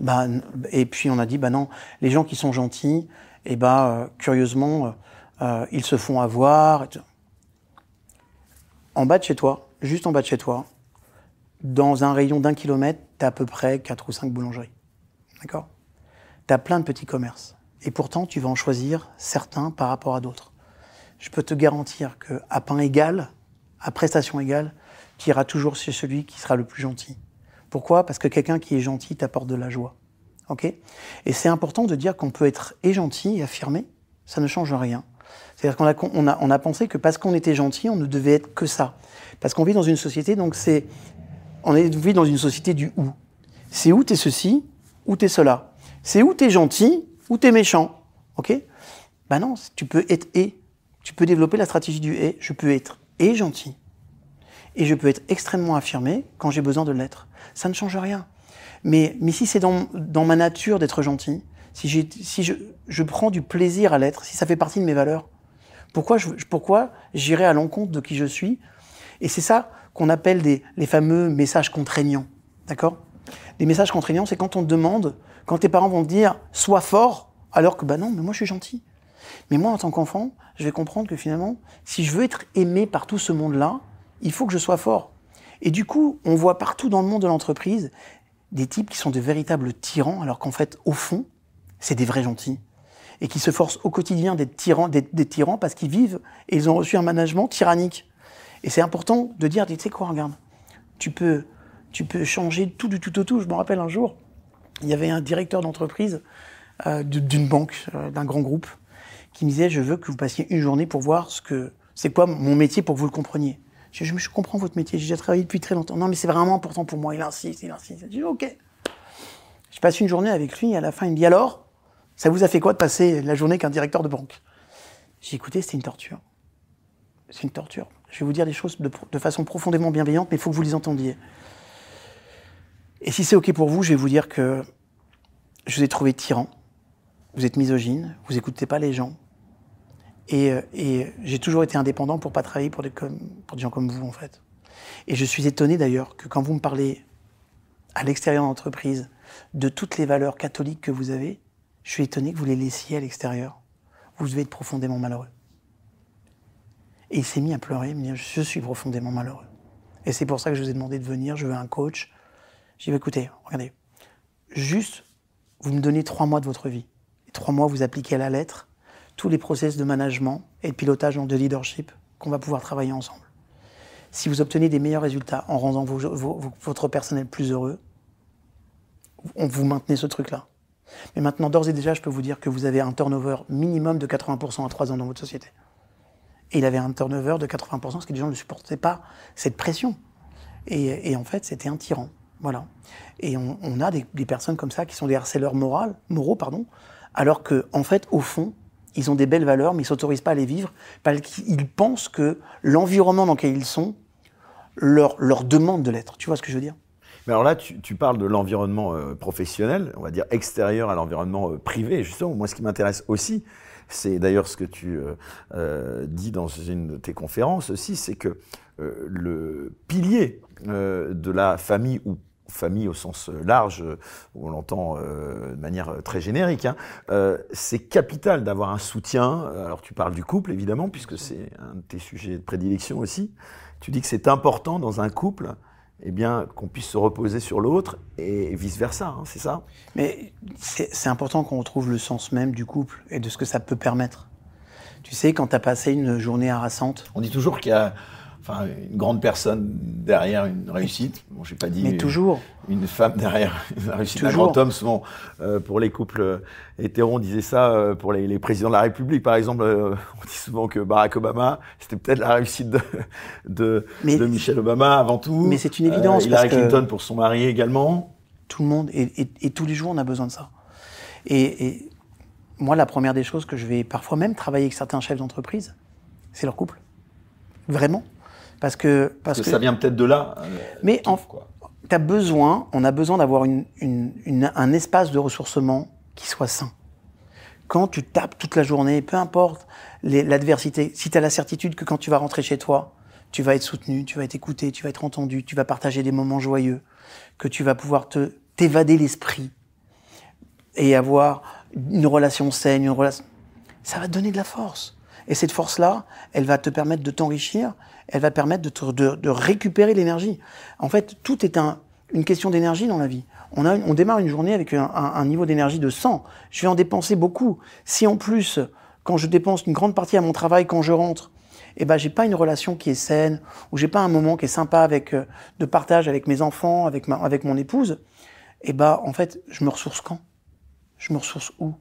Bah, et puis on a dit, bah non, les gens qui sont gentils, et eh bah, euh, curieusement, euh, euh, ils se font avoir. En bas de chez toi, juste en bas de chez toi, dans un rayon d'un kilomètre, tu as à peu près 4 ou 5 boulangeries. D'accord? Tu as plein de petits commerces. Et pourtant, tu vas en choisir certains par rapport à d'autres. Je peux te garantir qu'à pain égal, à prestation égale, tu iras toujours chez celui qui sera le plus gentil. Pourquoi? Parce que quelqu'un qui est gentil t'apporte de la joie. Ok? Et c'est important de dire qu'on peut être et gentil et affirmé, ça ne change rien. C'est-à-dire qu'on a, on a, on a pensé que parce qu'on était gentil, on ne devait être que ça. Parce qu'on vit dans une société, donc c'est. On vit dans une société du ou. C'est où t'es ceci, ou t'es cela. C'est où t'es gentil, ou t'es méchant. Ok? Ben non, tu peux être et. Tu peux développer la stratégie du et. Je peux être et gentil. Et je peux être extrêmement affirmé quand j'ai besoin de l'être. Ça ne change rien. Mais, mais si c'est dans, dans ma nature d'être gentil, si, si je, je, prends du plaisir à l'être, si ça fait partie de mes valeurs, pourquoi, pourquoi j'irai à l'encontre de qui je suis? Et c'est ça qu'on appelle des, les fameux messages contraignants. D'accord? Les messages contraignants, c'est quand on te demande, quand tes parents vont te dire sois fort, alors que bah non, mais moi je suis gentil. Mais moi en tant qu'enfant, je vais comprendre que finalement, si je veux être aimé par tout ce monde-là, il faut que je sois fort. Et du coup, on voit partout dans le monde de l'entreprise des types qui sont de véritables tyrans, alors qu'en fait, au fond, c'est des vrais gentils. Et qui se forcent au quotidien d'être tyrans, des, tyrans parce qu'ils vivent et ils ont reçu un management tyrannique. Et c'est important de dire, tu sais quoi, regarde, tu peux, tu peux changer tout du tout au tout. Je me rappelle un jour, il y avait un directeur d'entreprise euh, d'une banque, euh, d'un grand groupe, qui me disait, je veux que vous passiez une journée pour voir ce que c'est quoi mon métier pour que vous le compreniez. Je, je, je comprends votre métier, j'ai déjà travaillé depuis très longtemps. Non, mais c'est vraiment important pour moi. Il insiste, il insiste. Je dis, ok. Je passe une journée avec lui et à la fin, il me dit, alors, ça vous a fait quoi de passer la journée qu'un directeur de banque? J'ai écouté, c'était une torture. C'est une torture. Je vais vous dire des choses de façon profondément bienveillante, mais il faut que vous les entendiez. Et si c'est OK pour vous, je vais vous dire que je vous ai trouvé tyran, vous êtes misogyne, vous n'écoutez pas les gens, et, euh, et j'ai toujours été indépendant pour pas travailler pour des, gens comme vous, en fait. Et je suis étonné d'ailleurs que quand vous me parlez à l'extérieur de l'entreprise de toutes les valeurs catholiques que vous avez, je suis étonné que vous les laissiez à l'extérieur. Vous devez être profondément malheureux. Et il s'est mis à pleurer, il me dit Je suis profondément malheureux. Et c'est pour ça que je vous ai demandé de venir, je veux un coach. J'ai dit Écoutez, regardez, juste, vous me donnez trois mois de votre vie. Et trois mois, vous appliquez à la lettre tous les process de management et de pilotage de leadership qu'on va pouvoir travailler ensemble. Si vous obtenez des meilleurs résultats en rendant votre personnel plus heureux, on vous maintenez ce truc-là. Mais maintenant, d'ores et déjà, je peux vous dire que vous avez un turnover minimum de 80% à 3 ans dans votre société. Et il avait un turnover de 80% parce que les gens ne supportaient pas cette pression. Et, en fait, c'était un tyran. Voilà. Et on, a des, personnes comme ça qui sont des harceleurs moraux, moraux pardon, alors qu'en en fait, au fond, ils ont des belles valeurs, mais ils s'autorisent pas à les vivre parce qu'ils pensent que l'environnement dans lequel ils sont leur, leur demande de l'être. Tu vois ce que je veux dire? Mais alors là, tu, parles de l'environnement euh, professionnel, on va dire extérieur à l'environnement euh, privé. Justement, moi, ce qui m'intéresse aussi, c'est d'ailleurs ce que tu euh dis dans une de tes conférences aussi, c'est que le pilier de la famille ou famille au sens large, où on l'entend de manière très générique, hein, c'est capital d'avoir un soutien. Alors tu parles du couple, évidemment, puisque c'est un de tes sujets de prédilection aussi. Tu dis que c'est important dans un couple eh bien, qu'on puisse se reposer sur l'autre et vice-versa, hein, c'est ça? Mais c'est important qu'on retrouve le sens même du couple et de ce que ça peut permettre. Tu sais, quand tu as passé une journée harassante... On dit toujours qu'il y a enfin, une grande personne derrière une réussite. Bon, j'ai pas dit. Mais toujours. Une femme derrière une réussite. Toujours. Un grand homme, souvent, euh, pour les couples euh, hétéros, on disait ça euh, pour les, les, présidents de la République, par exemple. Euh, on dit souvent que Barack Obama, c'était peut-être la réussite de, de, de, Michelle Obama avant tout. Mais c'est une évidence. Hillary parce Clinton pour son mari également. Tout le monde, et, et, et, tous les jours, on a besoin de ça. Et, et moi, la première des choses que je vais parfois même travailler avec certains chefs d'entreprise, c'est leur couple. Vraiment. Parce que, parce, que, ça vient peut-être de là. Euh, mais en, as besoin, on a besoin d'avoir une, une, une, un espace de ressourcement qui soit sain. Quand tu tapes toute la journée, peu importe l'adversité, si tu as la certitude que quand tu vas rentrer chez toi, tu vas être soutenu, tu vas être écouté, tu vas être entendu, tu vas partager des moments joyeux, que tu vas pouvoir te t'évader l'esprit et avoir une relation saine, une relation, ça va te donner de la force. Et cette force-là, elle va te permettre de t'enrichir, elle va permettre de, récupérer l'énergie. En fait, tout est un, une question d'énergie dans la vie. On, démarre une journée avec un, niveau d'énergie de 100. Je vais en dépenser beaucoup. Si en plus, quand je dépense une grande partie à mon travail, quand je rentre, eh ben, j'ai pas une relation qui est saine, ou j'ai pas un moment qui est sympa avec, euh, de partage avec mes enfants, avec ma, avec mon épouse, eh ben, en fait, je me ressource quand? Je me ressource où?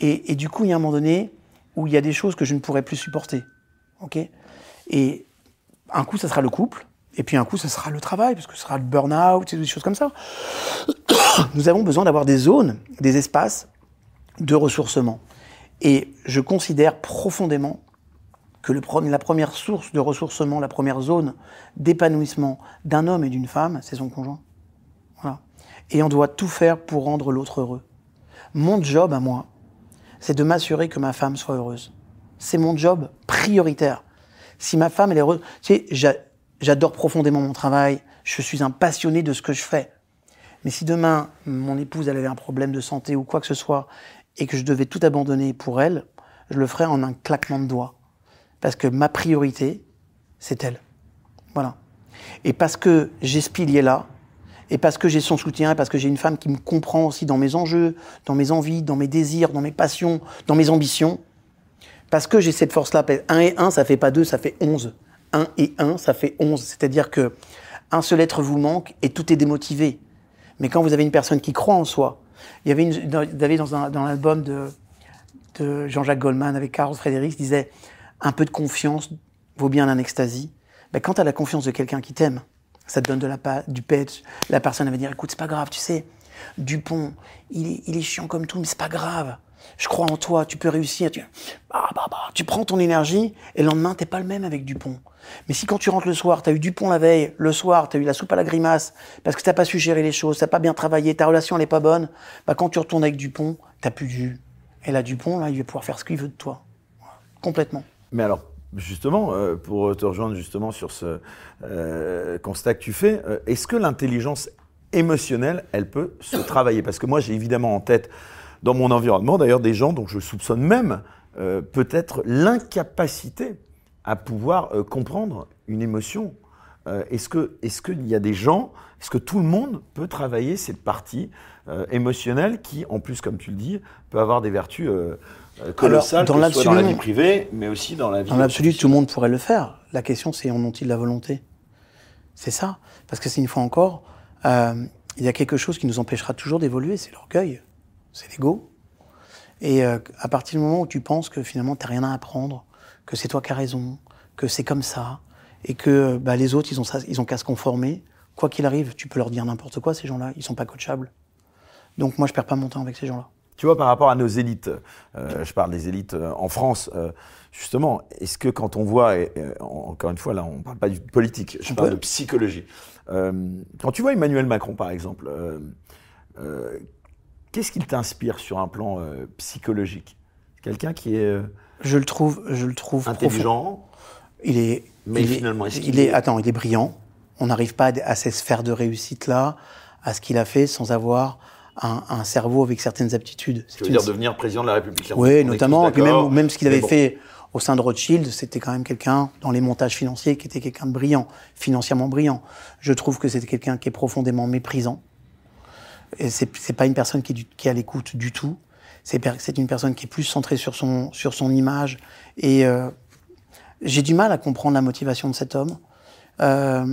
Et, du coup, il y a un moment donné où il y a des choses que je ne pourrais plus supporter. ok? Et un coup, ça sera le couple, et puis un coup, ça sera le travail, parce que ce sera le burn-out, des choses comme ça. Nous avons besoin d'avoir des zones, des espaces de ressourcement. Et je considère profondément que la première source de ressourcement, la première zone d'épanouissement d'un homme et d'une femme, c'est son conjoint. Et on doit tout faire pour rendre l'autre heureux. Mon job à moi, c'est de m'assurer que ma femme soit heureuse. C'est mon job prioritaire. Si ma femme elle est heureuse, tu sais, j'adore profondément mon travail, je suis un passionné de ce que je fais. Mais si demain mon épouse elle avait un problème de santé ou quoi que ce soit et que je devais tout abandonner pour elle, je le ferais en un claquement de doigts. Parce que ma priorité, c'est elle. Voilà. Et parce que j'ai ce pilier-là, et parce que j'ai son soutien, et parce que j'ai une femme qui me comprend aussi dans mes enjeux, dans mes envies, dans mes désirs, dans mes passions, dans mes ambitions, parce que j'ai cette force-là, 1 et 1, ça fait pas 2, ça fait 11. 1 et 1, ça fait 11. C'est-à-dire que un seul être vous manque et tout est démotivé. Mais quand vous avez une personne qui croit en soi, il y avait, dans, l'album de, Jean-Jacques Goldman avec Carl Frédéric, disait un peu de confiance vaut bien un extasie. Ben, quand tu as la confiance de quelqu'un qui t'aime, ça te donne de la, du pet. La personne va dire écoute, c'est pas grave, tu sais, Dupont, il est, il est chiant comme tout, mais c'est pas grave je crois en toi, tu peux réussir. Tu, bah, bah, bah. tu prends ton énergie et le lendemain, t'es pas le même avec Dupont. Mais si quand tu rentres le soir, tu as eu Dupont la veille, le soir, tu as eu la soupe à la grimace, parce que t'as pas su gérer les choses, t'as pas bien travaillé, ta relation elle est pas bonne, bah quand tu retournes avec Dupont, t'as plus jus. Et là, Dupont, il va pouvoir faire ce qu'il veut de toi. Complètement. Mais alors, justement, euh, pour te rejoindre justement sur ce euh, constat que tu fais, euh, est-ce que l'intelligence émotionnelle, elle peut se travailler? Parce que moi, j'ai évidemment en tête dans mon environnement, d'ailleurs, des gens dont je soupçonne même euh, peut-être l'incapacité à pouvoir euh, comprendre une émotion. Euh, est-ce que est-ce qu'il y a des gens, est-ce que tout le monde peut travailler cette partie émotionnelle qui, en plus, comme tu le dis, peut avoir des vertus colossales, dans, ce soit dans la vie privée, mais aussi dans la vie. Dans l'absolu, tout le monde pourrait le faire. La question, c'est en ont-ils la volonté? C'est ça, parce que c'est une fois encore, il y a quelque chose qui nous empêchera toujours d'évoluer, c'est l'orgueil c'est l'ego. Et euh, à partir du moment où tu penses que finalement tu n'as rien à apprendre, que c'est toi qui as raison, que c'est comme ça, et que bah, les autres, ils ont, ça, ils ont qu'à se conformer, quoi qu'il arrive, tu peux leur dire n'importe quoi, ces gens-là, ils sont pas coachables. Donc moi, je perds pas mon temps avec ces gens-là. Tu vois, par rapport à nos élites, euh, je parle des élites euh, en France, justement, est-ce que quand on voit, et, encore une fois, là, on ne parle pas du politique, je parle de psychologie. quand tu vois Emmanuel Macron, par exemple, Qu'est-ce qu'il t'inspire sur un plan euh, psychologique? Quelqu'un qui est. Euh, je le trouve, je le trouve intelligent? Il est. Mais il finalement, est, il est, Attends, il est brillant. On n'arrive pas à ces sphères de réussite là, à ce qu'il a fait, sans avoir un, cerveau avec certaines aptitudes. Tu veux dire devenir président de la République Oui, notamment. Puis même, même ce qu'il avait fait au sein de Rothschild, c'était quand même quelqu'un, dans les montages financiers, qui était quelqu'un de brillant, financièrement brillant. Je trouve que c'était quelqu'un qui est profondément méprisant. C'est pas une personne qui est, qui à l'écoute du tout. C'est une personne qui est plus centrée sur son, sur son image. Et euh, j'ai du mal à comprendre la motivation de cet homme. Euh,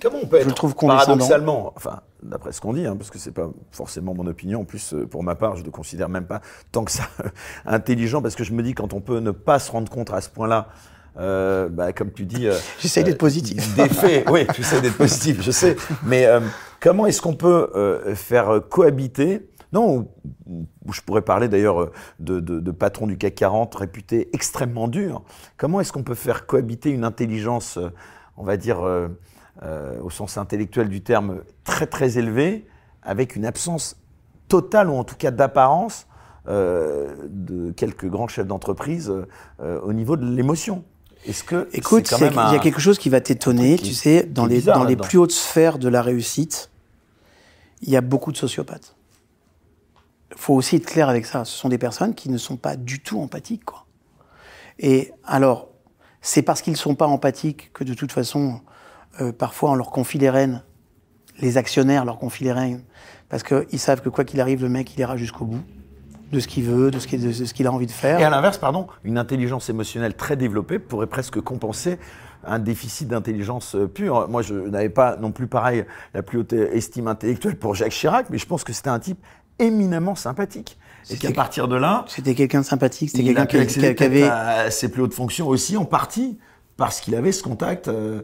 Comment on peut être trouve paradoxalement, enfin, d'après ce qu'on dit, hein, parce que c'est pas forcément mon opinion. En plus, euh, pour ma part, je ne considère même pas tant que ça intelligent, parce que je me dis quand on peut ne pas se rendre compte à ce point-là euh, bah, comme tu dis. Euh, J'essaie d'être positif. Des faits, oui, tu sais d'être positif, je sais. Mais euh, comment est-ce qu'on peut faire cohabiter? Non, je pourrais parler d'ailleurs de, de, de, patrons du CAC 40 réputés extrêmement durs. Comment est-ce qu'on peut faire cohabiter une intelligence, on va dire, au sens intellectuel du terme, très très élevée, avec une absence totale, ou en tout cas d'apparence, de quelques grands chefs d'entreprise au niveau de l'émotion? Est-ce que écoute, il y a quelque chose qui va t'étonner, tu sais, dans les dans les plus hautes sphères de la réussite, il y a beaucoup de sociopathes. Il faut aussi être clair avec ça. Ce sont des personnes qui ne sont pas du tout empathiques, quoi. Et alors, c'est parce qu'ils ne sont pas empathiques que de toute façon, euh, parfois on leur confie les rênes, les actionnaires leur confient les rênes, parce qu'ils savent que quoi qu'il arrive, le mec il ira jusqu'au bout de ce qu'il veut, de ce qu'il a envie de faire. Et à l'inverse, pardon, une intelligence émotionnelle très développée pourrait presque compenser un déficit d'intelligence euh, pure. Moi, je n'avais pas non plus pareil la plus haute estime intellectuelle pour Jacques Chirac, mais je pense que c'était un type éminemment sympathique. Et qu'à partir de là, c'était quelqu'un de sympathique, c'était quelqu'un qui, qui, avait à ses plus hautes fonctions aussi en partie parce qu'il avait ce contact. Euh,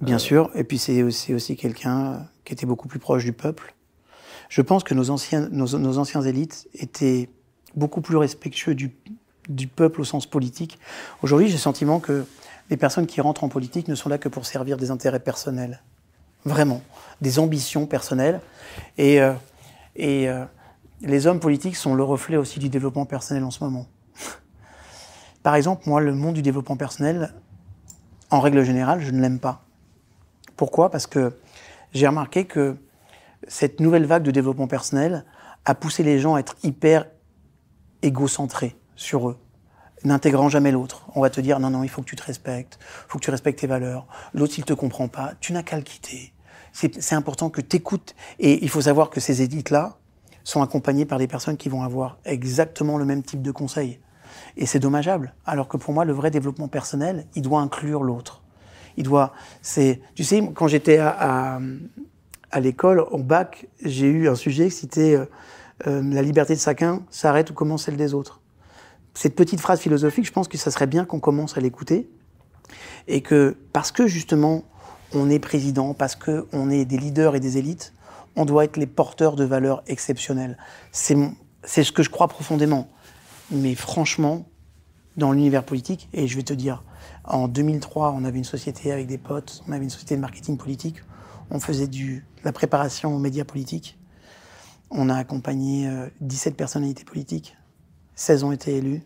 Bien euh, sûr, et puis c'est aussi, aussi quelqu'un qui était beaucoup plus proche du peuple. Je pense que nos anciens, nos, nos anciens élites étaient beaucoup plus respectueux du, peuple au sens politique. Aujourd'hui, j'ai le sentiment que les personnes qui rentrent en politique ne sont là que pour servir des intérêts personnels. Vraiment. Des ambitions personnelles. Et, euh, euh, les hommes politiques sont le reflet aussi du développement personnel en ce moment. Par exemple, moi, le monde du développement personnel, en règle générale, je ne l'aime pas. Pourquoi? Parce que j'ai remarqué que cette nouvelle vague de développement personnel a poussé les gens à être hyper égocentrés sur eux, n'intégrant jamais l'autre. On va te dire non, non, il faut que tu te respectes, il faut que tu respectes tes valeurs. L'autre, s'il te comprend pas, tu n'as qu'à le quitter. C'est important que tu écoutes. Et il faut savoir que ces élites-là sont accompagnées par des personnes qui vont avoir exactement le même type de conseils. Et c'est dommageable. Alors que pour moi, le vrai développement personnel, il doit inclure l'autre. Il doit, c'est, tu sais, quand j'étais à, à, l'école, au bac, j'ai eu un sujet, c'était euh, la liberté de chacun s'arrête ou commence celle des autres cette petite phrase philosophique, je pense que ça serait bien qu'on commence à l'écouter. Et que, parce que justement, on est président, parce qu'on est des leaders et des élites, on doit être les porteurs de valeurs exceptionnelles. C'est ce que je crois profondément. Mais franchement, dans l'univers politique, et je vais te dire, en 2003, on avait une société avec des potes, on avait une société de marketing politique, on faisait du, la préparation aux médias politiques, on a accompagné 17 euh, personnalités politiques, 16 ont été élus.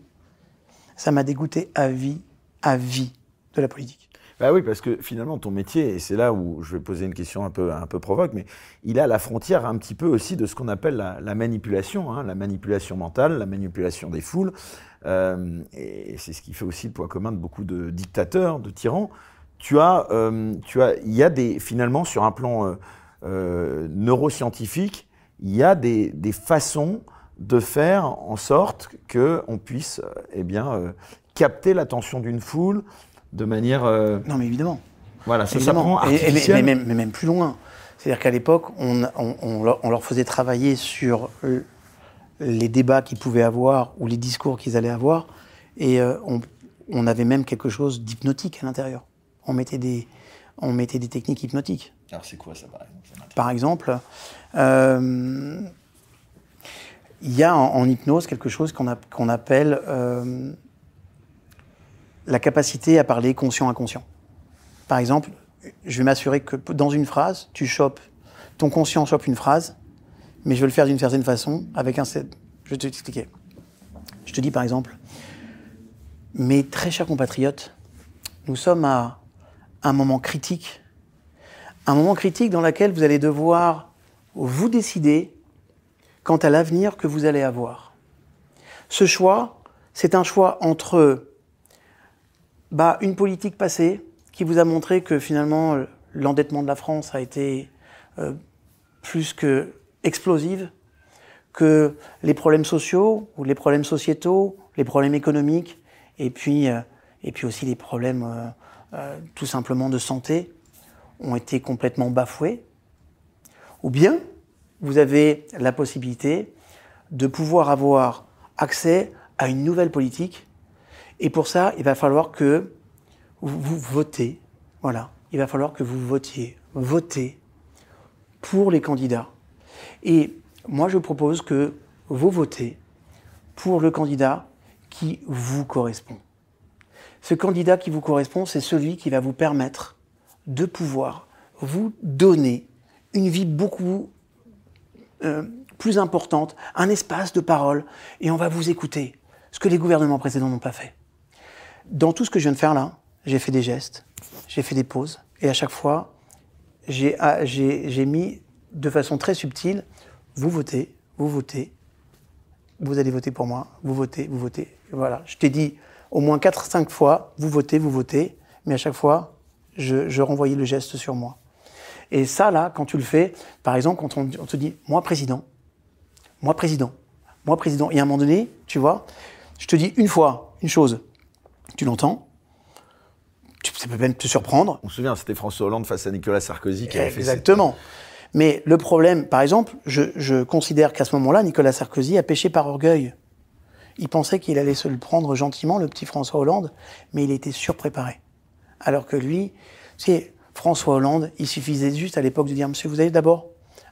Ça m'a dégoûté à vie, à vie de la politique. Bah oui, parce que finalement, ton métier, et c'est là où je vais poser une question un peu, un peu provoque, mais il a la frontière un petit peu aussi de ce qu'on appelle la, manipulation, hein, la manipulation mentale, la manipulation des foules. Euh, et c'est ce qui fait aussi le poids commun de beaucoup de dictateurs, de tyrans. Tu as, euh, tu as, il y a des, finalement, sur un plan neuroscientifique, il y a des, des façons de faire en sorte qu'on puisse euh, eh bien, euh, capter l'attention d'une foule de manière. Euh, non, mais évidemment. Voilà, ça s'apprend mais, même, mais, même, plus loin. C'est-à-dire qu'à l'époque, on, on, leur faisait travailler sur les débats qu'ils pouvaient avoir ou les discours qu'ils allaient avoir, et on, avait même quelque chose d'hypnotique à l'intérieur. On mettait des, on mettait des techniques hypnotiques. Alors c'est quoi ça par exemple? Par exemple, il y a en, hypnose quelque chose qu'on appelle euh, la capacité à parler conscient-inconscient. Par exemple, je vais m'assurer que dans une phrase, tu chopes, ton conscient chope une phrase, mais je veux le faire d'une certaine façon, avec un... Je vais te l'expliquer. Je te dis par exemple, mes très chers compatriotes, nous sommes à un moment critique, un moment critique dans lequel vous allez devoir vous décider quant à l'avenir que vous allez avoir. Ce choix, c'est un choix entre bah, une politique passée qui vous a montré que finalement l'endettement de la France a été euh, plus que explosive, que les problèmes sociaux ou les problèmes sociétaux, les problèmes économiques, et puis, euh, aussi les problèmes euh, tout simplement de santé ont été complètement bafoués, ou bien vous avez la possibilité de pouvoir avoir accès à une nouvelle politique. Et pour ça, il va falloir que vous votez. Voilà. Il va falloir que vous votiez. Votez pour les candidats. Et moi, je propose que vous votez pour le candidat qui vous correspond. Ce candidat qui vous correspond, c'est celui qui va vous permettre de pouvoir vous donner une vie beaucoup euh, plus importante, un espace de parole, et on va vous écouter, ce que les gouvernements précédents n'ont pas fait. Dans tout ce que je viens de faire là, j'ai fait des gestes, j'ai fait des pauses, et à chaque fois, j'ai ah, mis de façon très subtile, vous votez, vous votez, vous allez voter pour moi, vous votez, vous votez. Voilà, je t'ai dit au moins 4-5 fois, vous votez, vous votez, mais à chaque fois, je, je renvoyais le geste sur moi. Et ça, là, quand tu le fais, par exemple, quand on, te dit, moi président, moi président, moi président, et à un moment donné, tu vois, je te dis une fois une chose, tu l'entends, ça peut même te surprendre. On se souvient, c'était François Hollande face à Nicolas Sarkozy qui avait fait Exactement. Mais le problème, par exemple, je, je considère qu'à ce moment-là, Nicolas Sarkozy a péché par orgueil. Il pensait qu'il allait se le prendre gentiment, le petit François Hollande, mais il était surpréparé. Alors que lui, c'est François Hollande, il suffisait juste à l'époque de dire, monsieur, vous avez d'abord,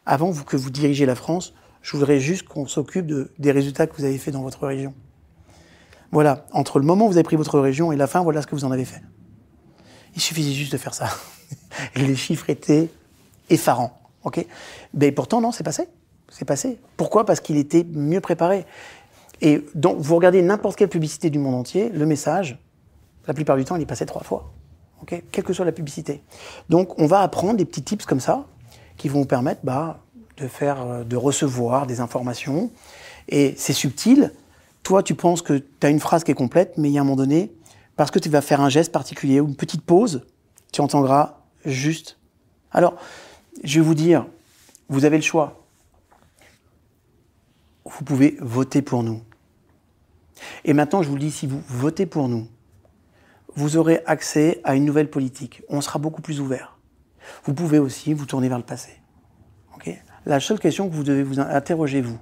avant que vous dirigez la France, je voudrais juste qu'on s'occupe de, des résultats que vous avez faits dans votre région. Voilà, entre le moment où vous avez pris votre région et la fin, voilà ce que vous en avez fait. Il suffisait juste de faire ça. Les chiffres étaient effarants. Mais pourtant, non, c'est passé. C'est passé. Pourquoi? Parce qu'il était mieux préparé. Et donc, vous regardez n'importe quelle publicité du monde entier, le message, la plupart du temps, il est passé trois fois. Quelle que soit la publicité. Donc, on va apprendre des petits tips comme ça qui vont vous permettre bah, de faire, euh, de recevoir des informations. Et c'est subtil. Toi, tu penses que tu as une phrase qui est complète, mais il y a un moment donné, parce que tu vas faire un geste particulier ou une petite pause, tu entendras juste. Alors, je vais vous dire, vous avez le choix. Vous pouvez voter pour nous. Et maintenant, je vous le dis, si vous votez pour nous, vous aurez accès à une nouvelle politique. On sera beaucoup plus ouvert. Vous pouvez aussi vous tourner vers le passé. La seule question que vous devez vous interroger, vous,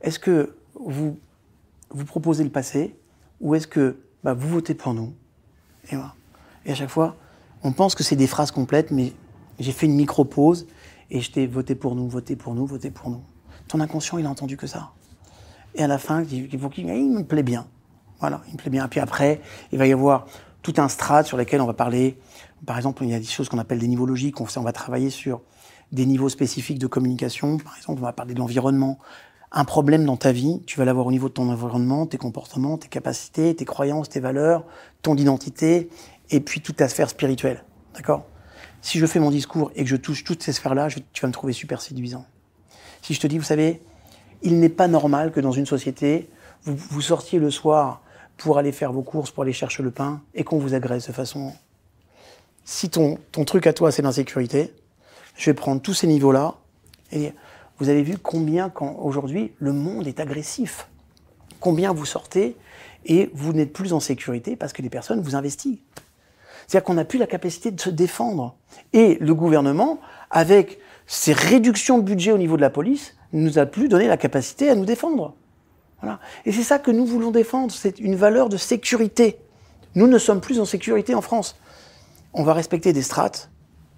est-ce que vous, vous proposez le passé ou est-ce que bah, vous votez pour nous? Et, voilà. et à chaque fois, on pense que c'est des phrases complètes, mais j'ai fait une micro-pause et je t'ai voté pour nous, voté pour nous, voté pour nous. Ton inconscient, il a entendu que ça. Et à la fin, il, il me plaît bien. Voilà, il me plaît bien. Puis après, il va y avoir tout un strat sur lequel on va parler. Par exemple, il y a des choses qu'on appelle des niveaux logiques. On, va travailler sur des niveaux spécifiques de communication. Par exemple, on va parler de l'environnement. Un problème dans ta vie, tu vas l'avoir au niveau de ton environnement, tes comportements, tes capacités, tes croyances, tes valeurs, ton identité, et puis toute ta sphère spirituelle. D'accord? Si je fais mon discours et que je touche toutes ces sphères-là, tu vas me trouver super séduisant. Si je te dis, vous savez, il n'est pas normal que dans une société, vous sortiez le soir pour aller faire vos courses, pour aller chercher le pain, et qu'on vous agresse de façon... Si ton, truc à toi, c'est l'insécurité, je vais prendre tous ces niveaux-là. Et vous avez vu combien, aujourd'hui, le monde est agressif. Combien vous sortez et vous n'êtes plus en sécurité parce que les personnes vous investissent. C'est-à-dire qu'on n'a plus la capacité de se défendre. Et le gouvernement, avec ses réductions de budget au niveau de la police, ne nous a plus donné la capacité à nous défendre. Voilà. Et c'est ça que nous voulons défendre, c'est une valeur de sécurité. Nous ne sommes plus en sécurité en France. On va respecter des strates,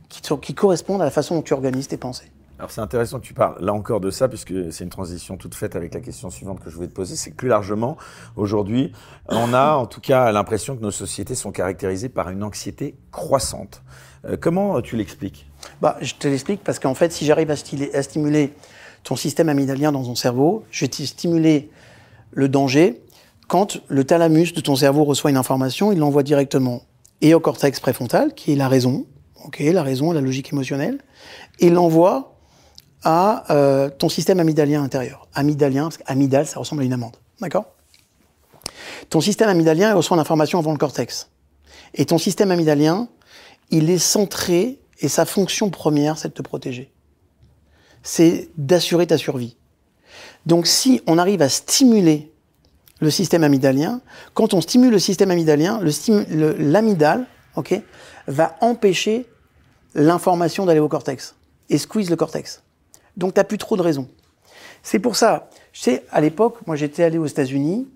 qui, correspondent à la façon dont tu organises tes pensées. Alors c'est intéressant que tu parles là encore de ça, puisque c'est une transition toute faite avec la question suivante que je voulais te poser. C'est que plus largement, aujourd'hui, on a en tout cas l'impression que nos sociétés sont caractérisées par une anxiété croissante. Euh, comment tu l'expliques? Bah, Je te l'explique parce qu'en fait, si j'arrive à, à, stimuler ton système amygdalien dans ton cerveau, je vais stimuler le danger. Quand le thalamus de ton cerveau reçoit une information, il l'envoie directement et au cortex préfrontal, qui est la raison, ok, la raison, la logique émotionnelle, et l'envoie à euh, ton système amygdalien intérieur. Amygdalien, parce qu'amygdale, ça ressemble à une amande. D'accord? Ton système amygdalien reçoit l'information avant le cortex. Et ton système amygdalien, il est centré, et sa fonction première, c'est de te protéger. C'est d'assurer ta survie. Donc si on arrive à stimuler le système amygdalien, quand on stimule le système amygdalien, l'amygdale va empêcher l'information d'aller au cortex et squeeze le cortex. Donc, tu n'as plus trop de raisons. C'est pour ça, je sais, à l'époque, moi j'étais allé aux États-Unis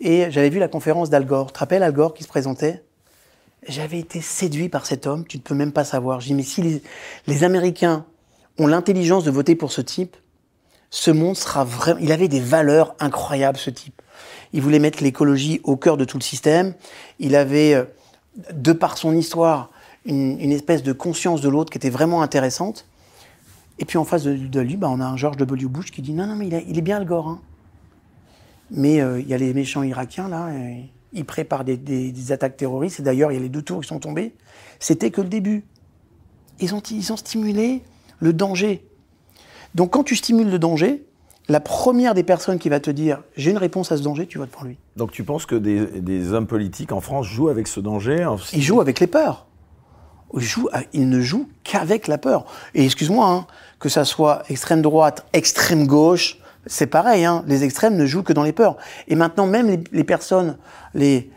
et j'avais vu la conférence d'Al Gore. Tu te rappelles Al Gore qui se présentait? J'avais été séduit par cet homme, tu ne peux même pas savoir. J'ai dit, mais si les Américains ont l'intelligence de voter pour ce type, ce monde sera vraiment. Il avait des valeurs incroyables, ce type. Il voulait mettre l'écologie au cœur de tout le système. Il avait, euh, de par son histoire, une, espèce de conscience de l'autre qui était vraiment intéressante. Et puis en face de, lui, bah, on a un George W. Bush qui dit non, non, mais il, est bien le gore. Hein. Mais euh, il y a les méchants irakiens là, ils préparent des, attaques terroristes. Et d'ailleurs, il y a les deux tours qui sont tombés. C'était que le début. Ils ont, ils ont stimulé le danger. Donc quand tu stimules le danger, la première des personnes qui va te dire j'ai une réponse à ce danger, tu votes pour lui. Donc tu penses que des, des hommes politiques en France jouent avec ce danger Ils jouent avec les peurs il ne joue qu'avec la peur. Et excuse-moi, hein, que ça soit extrême droite, extrême gauche, c'est pareil. Hein, les extrêmes ne jouent que dans les peurs. Et maintenant, même les, personnes, les,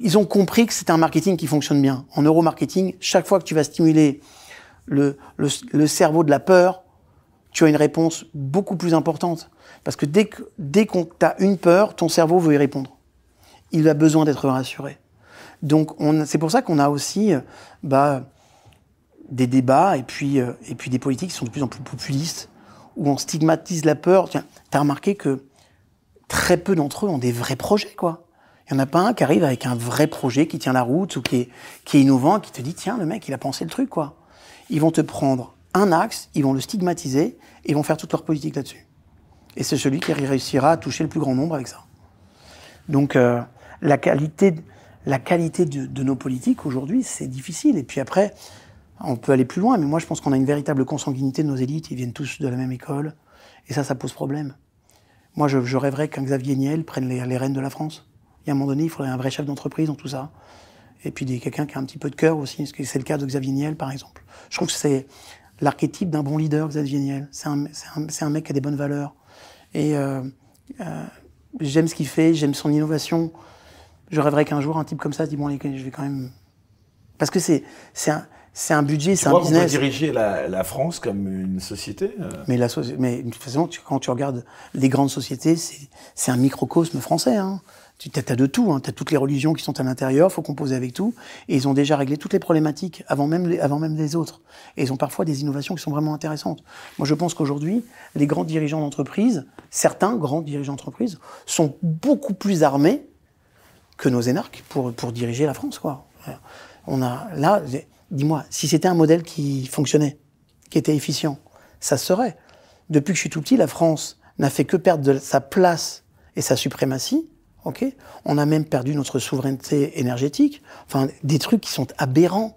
ils ont compris que c'est un marketing qui fonctionne bien. En neuromarketing, chaque fois que tu vas stimuler le, le, cerveau de la peur, tu as une réponse beaucoup plus importante. Parce que dès que dès qu'on t'a une peur, ton cerveau veut y répondre. Il a besoin d'être rassuré. Donc c'est pour ça qu'on a aussi euh, bah, des débats et puis, euh, et puis des politiques qui sont de plus en plus populistes, où on stigmatise la peur. Tu as remarqué que très peu d'entre eux ont des vrais projets, quoi. Il n'y en a pas un qui arrive avec un vrai projet qui tient la route ou qui est, qui est innovant, qui te dit, tiens, le mec, il a pensé le truc, quoi. Ils vont te prendre un axe, ils vont le stigmatiser et ils vont faire toute leur politique là-dessus. Et c'est celui qui réussira à toucher le plus grand nombre avec ça. Donc, euh, la qualité, la qualité de, nos politiques aujourd'hui, c'est difficile. Et puis après, on peut aller plus loin, mais moi je pense qu'on a une véritable consanguinité de nos élites, ils viennent tous de la même école, et ça, ça pose problème. Moi, je, rêverais qu'un Xavier Niel prenne les, rênes de la France. Et à un moment donné, il faudrait un vrai chef d'entreprise dans tout ça. Et puis quelqu'un qui a un petit peu de cœur aussi, c'est le cas de Xavier Niel, par exemple. Je trouve que c'est l'archétype d'un bon leader, Xavier Niel. C'est un, un, un, mec qui a des bonnes valeurs. Et euh, euh, j'aime ce qu'il fait, j'aime son innovation. Je rêverais qu'un jour, un type comme ça se dit, bon, je vais quand même... Parce que c'est un c'est un budget, c'est un business. Peut diriger la, la, France comme une société euh? Mais, la, mais de toute façon, quand tu regardes les grandes sociétés, c'est un microcosme français. Hein. Tu as, de tout, hein. tu as toutes les religions qui sont à l'intérieur, faut composer avec tout. Et ils ont déjà réglé toutes les problématiques avant même les, avant même les autres. Et ils ont parfois des innovations qui sont vraiment intéressantes. Moi, je pense qu'aujourd'hui, les grands dirigeants d'entreprise, certains grands dirigeants d'entreprise, sont beaucoup plus armés que nos énarques pour, pour diriger la France. Quoi. On a là Dis-moi, si c'était un modèle qui fonctionnait, qui était efficient, ça serait. Depuis que je suis tout petit, la France n'a fait que perdre de sa place et sa suprématie. Ok, on a même perdu notre souveraineté énergétique. Enfin, des trucs qui sont aberrants.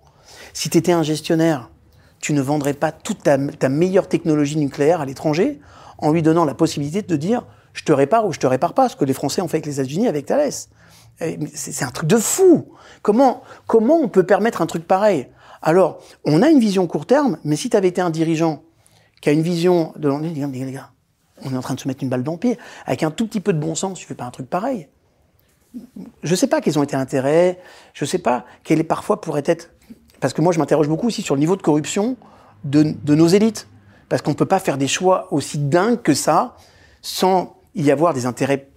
Si tu étais un gestionnaire, tu ne vendrais pas toute ta, meilleure technologie nucléaire à l'étranger en lui donnant la possibilité de dire je te répare ou je te répare pas, ce que les Français ont fait avec les États-Unis avec Thales. C'est un truc de fou. Comment, comment on peut permettre un truc pareil? Alors, on a une vision court terme, mais si tu avais été un dirigeant qui a une vision de les gars, on est en train de se mettre une balle dans le pied. Avec un tout petit peu de bon sens, tu fais pas un truc pareil. Je sais pas quels ont été intérêts, je sais pas quel est parfois pourrait être. Parce que moi, je m'interroge beaucoup aussi sur le niveau de corruption de, nos élites. Parce qu'on peut pas faire des choix aussi dingues que ça sans y avoir des intérêts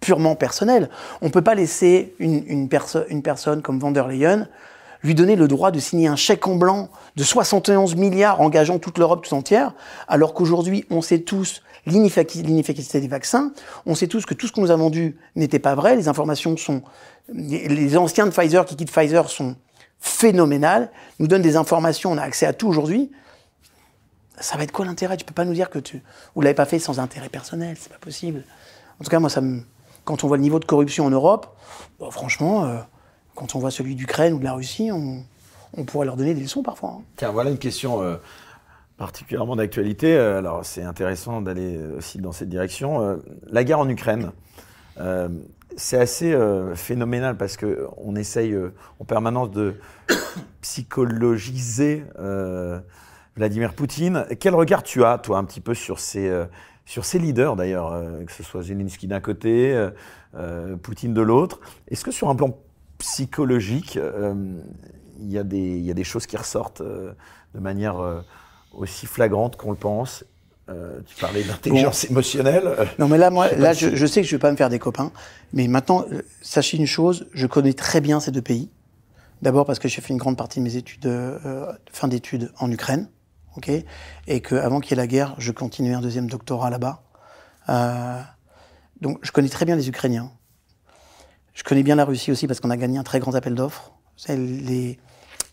purement personnels. On peut pas laisser une, une personne comme Van der Leyen lui donner le droit de signer un chèque en blanc de 71 milliards engageant toute l'Europe tout entière, alors qu'aujourd'hui, on sait tous l'inefficacité des vaccins, on sait tous que tout ce qu'on nous a vendu n'était pas vrai, les informations sont... Les anciens de Pfizer qui quittent Pfizer sont phénoménales, nous donnent des informations, on a accès à tout aujourd'hui. Ça va être quoi l'intérêt? Tu peux pas nous dire que tu vous l'avez pas fait sans intérêt personnel, c'est pas possible. En tout cas, moi, ça me, quand on voit le niveau de corruption en Europe, bah, franchement, euh, quand on voit celui d'Ukraine ou de la Russie, on, pourrait leur donner des leçons parfois. Hein. Tiens, voilà une question euh, particulièrement d'actualité. Euh, alors, c'est intéressant d'aller aussi dans cette direction. Euh, la guerre en Ukraine, c'est assez phénoménal parce que on essaye en permanence de psychologiser Vladimir Poutine. Quel regard tu as, toi, un petit peu sur ces sur ces leaders d'ailleurs, que ce soit Zelensky d'un côté, Poutine de l'autre? Est-ce que sur un plan psychologique, euh, il y, a des, choses qui ressortent euh, de manière euh, aussi flagrante qu'on le pense. tu parlais d'intelligence émotionnelle. Non, mais là, moi, là, je, sais que je vais pas me faire des copains. Mais maintenant, sachez une chose, je connais très bien ces deux pays. D'abord parce que j'ai fait une grande partie de mes études, fin d'études en Ukraine, ok, et qu'avant qu'il y ait la guerre, je continuais un deuxième doctorat là-bas. donc, je connais très bien les Ukrainiens. Je connais bien la Russie aussi parce qu'on a gagné un très grand appel d'offres. Les,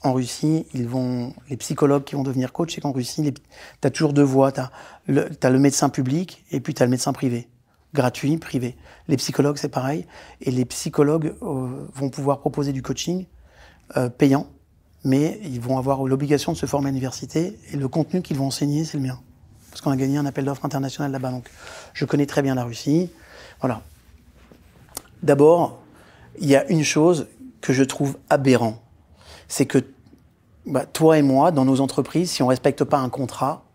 en Russie, ils vont, les psychologues qui vont devenir coach, c'est qu'en Russie, tu as toujours deux voies. Tu as, le médecin public et puis tu as le médecin privé. Gratuit, privé. Les psychologues, c'est pareil. Et les psychologues euh, vont pouvoir proposer du coaching euh, payant, mais ils vont avoir l'obligation de se former à l'université et le contenu qu'ils vont enseigner, c'est le mien. Parce qu'on a gagné un appel d'offres international là-bas. Donc, je connais très bien la Russie. Voilà. D'abord, il y a une chose que je trouve aberrant. C'est que bah, toi et moi, dans nos entreprises, si on ne respecte pas un contrat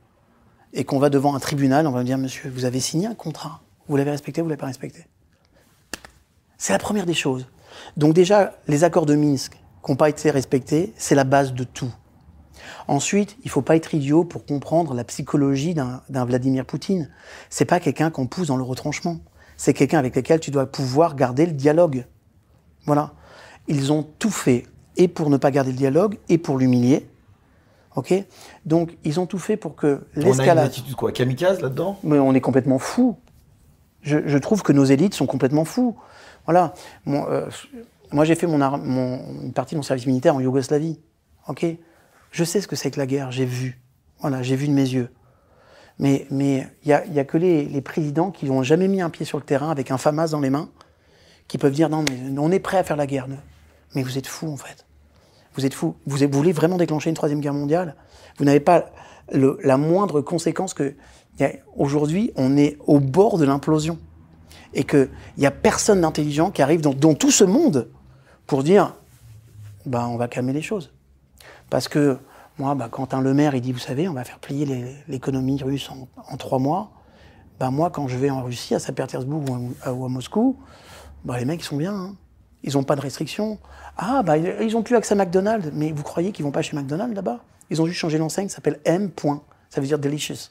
et qu'on va devant un tribunal, on va me dire, monsieur, vous avez signé un contrat? Vous l'avez respecté, vous l'avez pas respecté? C'est la première des choses. Donc déjà, les accords de Minsk qui n'ont pas été respectés, c'est la base de tout. Ensuite, il faut pas être idiot pour comprendre la psychologie d'un Vladimir Poutine. C'est pas quelqu'un qu'on pousse dans le retranchement. C'est quelqu'un avec lequel tu dois pouvoir garder le dialogue. Voilà. Ils ont tout fait, et pour ne pas garder le dialogue, et pour l'humilier. Ok? Donc, ils ont tout fait pour que l'escalade. On a une attitude quoi Kamikaze là-dedans? Mais on est complètement fou. Je, je, trouve que nos élites sont complètement fous. Voilà. Moi, euh, moi j'ai fait mon, mon, une partie de mon service militaire en Yougoslavie. Ok? Je sais ce que c'est que la guerre. J'ai vu. Voilà, j'ai vu de mes yeux. Mais il mais y, a, y a que les, les présidents qui n'ont jamais mis un pied sur le terrain avec un FAMAS dans les mains qui peuvent dire non, mais on est prêt à faire la guerre. Mais vous êtes fous, en fait. Vous êtes fous. Vous, voulez vraiment déclencher une troisième guerre mondiale? Vous n'avez pas la moindre conséquence que aujourd'hui, on est au bord de l'implosion. Et qu'il n'y a personne d'intelligent qui arrive dans, tout ce monde pour dire bah, on va calmer les choses. Parce que moi, quand un Le Maire il dit vous savez, on va faire plier l'économie russe en, trois mois, bah, moi, quand je vais en Russie, à Saint-Pétersbourg ou, à Moscou, les mecs, ils sont bien. Hein. Ils n'ont pas de restrictions. Ah, bah, ils ont plus accès à McDonald's. Mais vous croyez qu'ils vont pas chez McDonald's là-bas? Ils ont juste changé l'enseigne, ça s'appelle M. Ça veut dire delicious.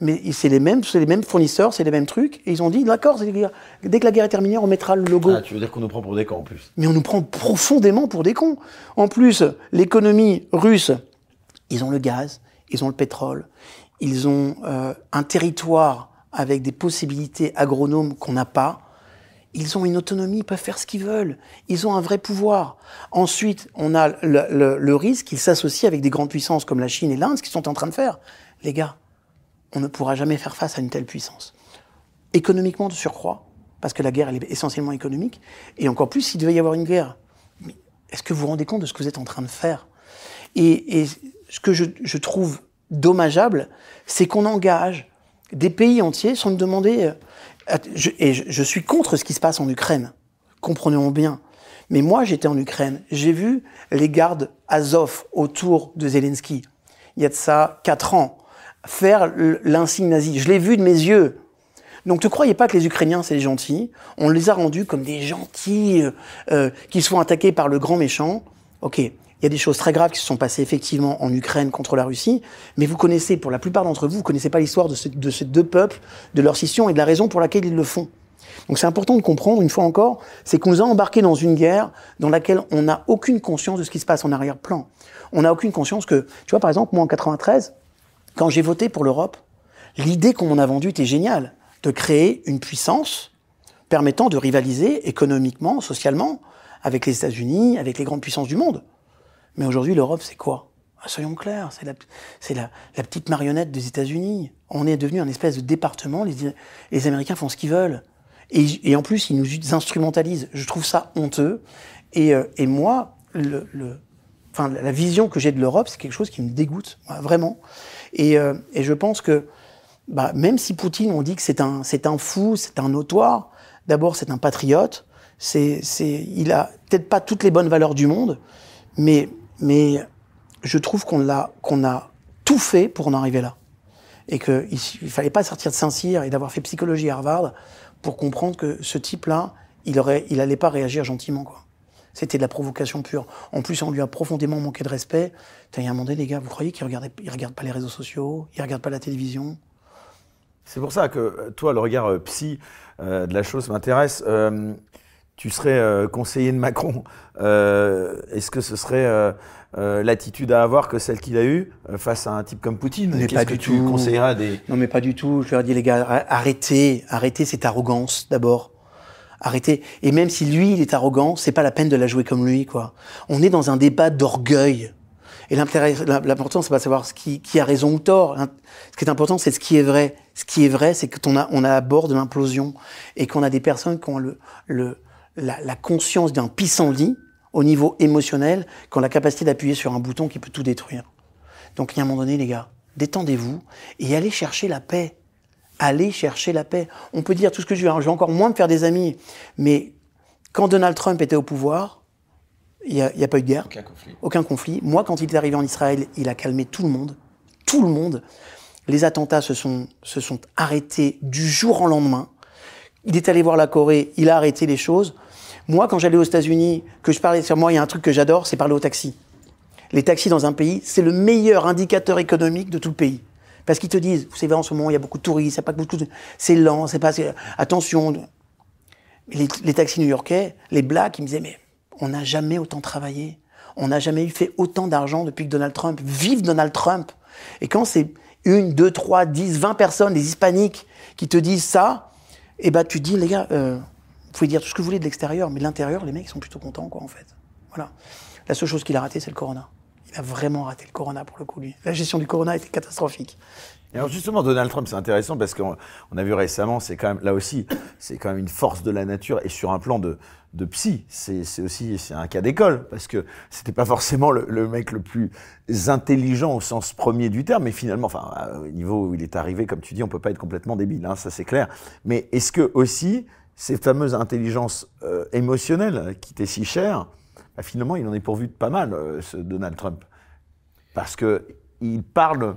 Mais c'est les mêmes, c'est les mêmes fournisseurs, c'est les mêmes trucs. Et ils ont dit, d'accord, dès que la guerre est terminée, on mettra le logo. Ah, tu veux dire qu'on nous prend pour des cons en plus? Mais on nous prend profondément pour des cons. En plus, l'économie russe, ils ont le gaz, ils ont le pétrole, ils ont euh, un territoire avec des possibilités agronomes qu'on n'a pas. Ils ont une autonomie, ils peuvent faire ce qu'ils veulent. Ils ont un vrai pouvoir. Ensuite, on a le, risque qu'ils s'associent avec des grandes puissances comme la Chine et l'Inde, ce qu'ils sont en train de faire. Les gars, on ne pourra jamais faire face à une telle puissance. Économiquement de surcroît, parce que la guerre, elle est essentiellement économique, et encore plus s'il devait y avoir une guerre. Est-ce que vous vous rendez compte de ce que vous êtes en train de faire? Et, ce que je, je trouve dommageable, c'est qu'on engage des pays entiers sans me demander euh, et je, suis contre ce qui se passe en Ukraine. Comprenons bien. Mais moi, j'étais en Ukraine. J'ai vu les gardes Azov autour de Zelensky. Il y a de ça quatre ans. Faire l'insigne nazi. Je l'ai vu de mes yeux. Donc ne croyez pas que les Ukrainiens, c'est des gentils. On les a rendus comme des gentils euh, euh qui sont attaqués par le grand méchant. Ok, il y a des choses très graves qui se sont passées effectivement en Ukraine contre la Russie, mais vous connaissez, pour la plupart d'entre vous, vous connaissez pas l'histoire de, ces deux peuples, de leur scission et de la raison pour laquelle ils le font. Donc c'est important de comprendre, une fois encore, c'est qu'on nous a embarqués dans une guerre dans laquelle on n'a aucune conscience de ce qui se passe en arrière-plan. On n'a aucune conscience que, tu vois, par exemple, moi en 93, quand j'ai voté pour l'Europe, l'idée qu'on m'en a vendue était géniale, de créer une puissance permettant de rivaliser économiquement, socialement, avec les États-Unis, avec les grandes puissances du monde. Mais aujourd'hui, l'Europe, c'est quoi? Ah, Soyons clairs, c'est la, la, la, petite marionnette des États-Unis. On est devenu un espèce de département. Les, les Américains font ce qu'ils veulent. Et, et, en plus, ils nous instrumentalisent. Je trouve ça honteux. Et, euh, et moi, le, le, enfin, la vision que j'ai de l'Europe, c'est quelque chose qui me dégoûte, vraiment. Et, euh, et je pense que, bah, même si Poutine, on dit que c'est un, c'est un fou, c'est un notoire, d'abord, c'est un patriote. C'est, il a peut-être pas toutes les bonnes valeurs du monde, mais mais je trouve qu'on a, tout fait pour en arriver là. Et qu'il ne fallait pas sortir de Saint-Cyr et d'avoir fait psychologie à Harvard pour comprendre que ce type-là, il aurait, pas réagir gentiment. C'était de la provocation pure. En plus, on lui a profondément manqué de respect. Il y a un moment donné, les gars, vous croyez qu'il regarde, il regarde pas les réseaux sociaux, il regarde pas la télévision? C'est pour ça que euh, toi, le regard euh, psy euh, de la chose m'intéresse tu serais euh, conseiller de Macron, euh, est-ce que ce serait euh, l'attitude à avoir que celle qu'il a eue face à un type comme Poutine? Mais pas que du tu tout. conseilleras des Non, mais pas du tout. Je leur dis les gars, arrêtez, arrêtez cette arrogance d'abord. Arrêtez. Et même si lui, il est arrogant, c'est pas la peine de la jouer comme lui, quoi. On est dans un débat d'orgueil. Et l'important, c'est pas de savoir ce qui, qui, a raison ou tort. Ce qui est important, c'est ce qui est vrai. Ce qui est vrai, c'est qu'on a, on a à bord de l'implosion et qu'on a des personnes qui ont le, le, la, conscience d'un pissenlit au niveau émotionnel qu'ont la capacité d'appuyer sur un bouton qui peut tout détruire. Donc, il y a un moment donné, les gars, détendez-vous et allez chercher la paix. Allez chercher la paix. On peut dire tout ce que je veux, hein, je vais encore moins me faire des amis, mais quand Donald Trump était au pouvoir, il n'y a, a, pas eu de guerre. Aucun conflit. Aucun conflit. Moi, quand il est arrivé en Israël, il a calmé tout le monde. Tout le monde. Les attentats se sont, se sont arrêtés du jour au lendemain. Il est allé voir la Corée, il a arrêté les choses. Moi, quand j'allais aux États-Unis, que je parlais sur moi, il y a un truc que j'adore, c'est parler au taxi. Les taxis dans un pays, c'est le meilleur indicateur économique de tout le pays. Parce qu'ils te disent, vous savez, en ce moment, il y a beaucoup de touristes, c'est lent, c'est pas, attention. Les, les taxis new-yorkais, les blacks, ils me disaient, mais on n'a jamais autant travaillé. On n'a jamais fait autant d'argent depuis que Donald Trump. Vive Donald Trump! Et quand c'est une, deux, trois, dix, vingt personnes, des hispaniques, qui te disent ça, eh ben, tu dis, les gars, euh, vous pouvez dire tout ce que vous voulez de l'extérieur, mais l'intérieur, les mecs, ils sont plutôt contents, quoi, en fait. Voilà. La seule chose qu'il a raté, c'est le corona. Il a vraiment raté le corona, pour le coup, lui. La gestion du corona était catastrophique. Alors justement, Donald Trump, c'est intéressant parce qu'on a vu récemment, c'est quand même là aussi, c'est quand même une force de la nature et sur un plan de, de psy, c'est aussi c'est un cas d'école parce que c'était pas forcément le, mec le plus intelligent au sens premier du terme, mais finalement, enfin au niveau où il est arrivé, comme tu dis, on peut pas être complètement débile, hein, ça c'est clair. Mais est-ce que aussi ces fameuses intelligences euh, émotionnelles qui étaient si chères, bah, finalement, il en est pourvu de pas mal, euh, ce Donald Trump, parce que il parle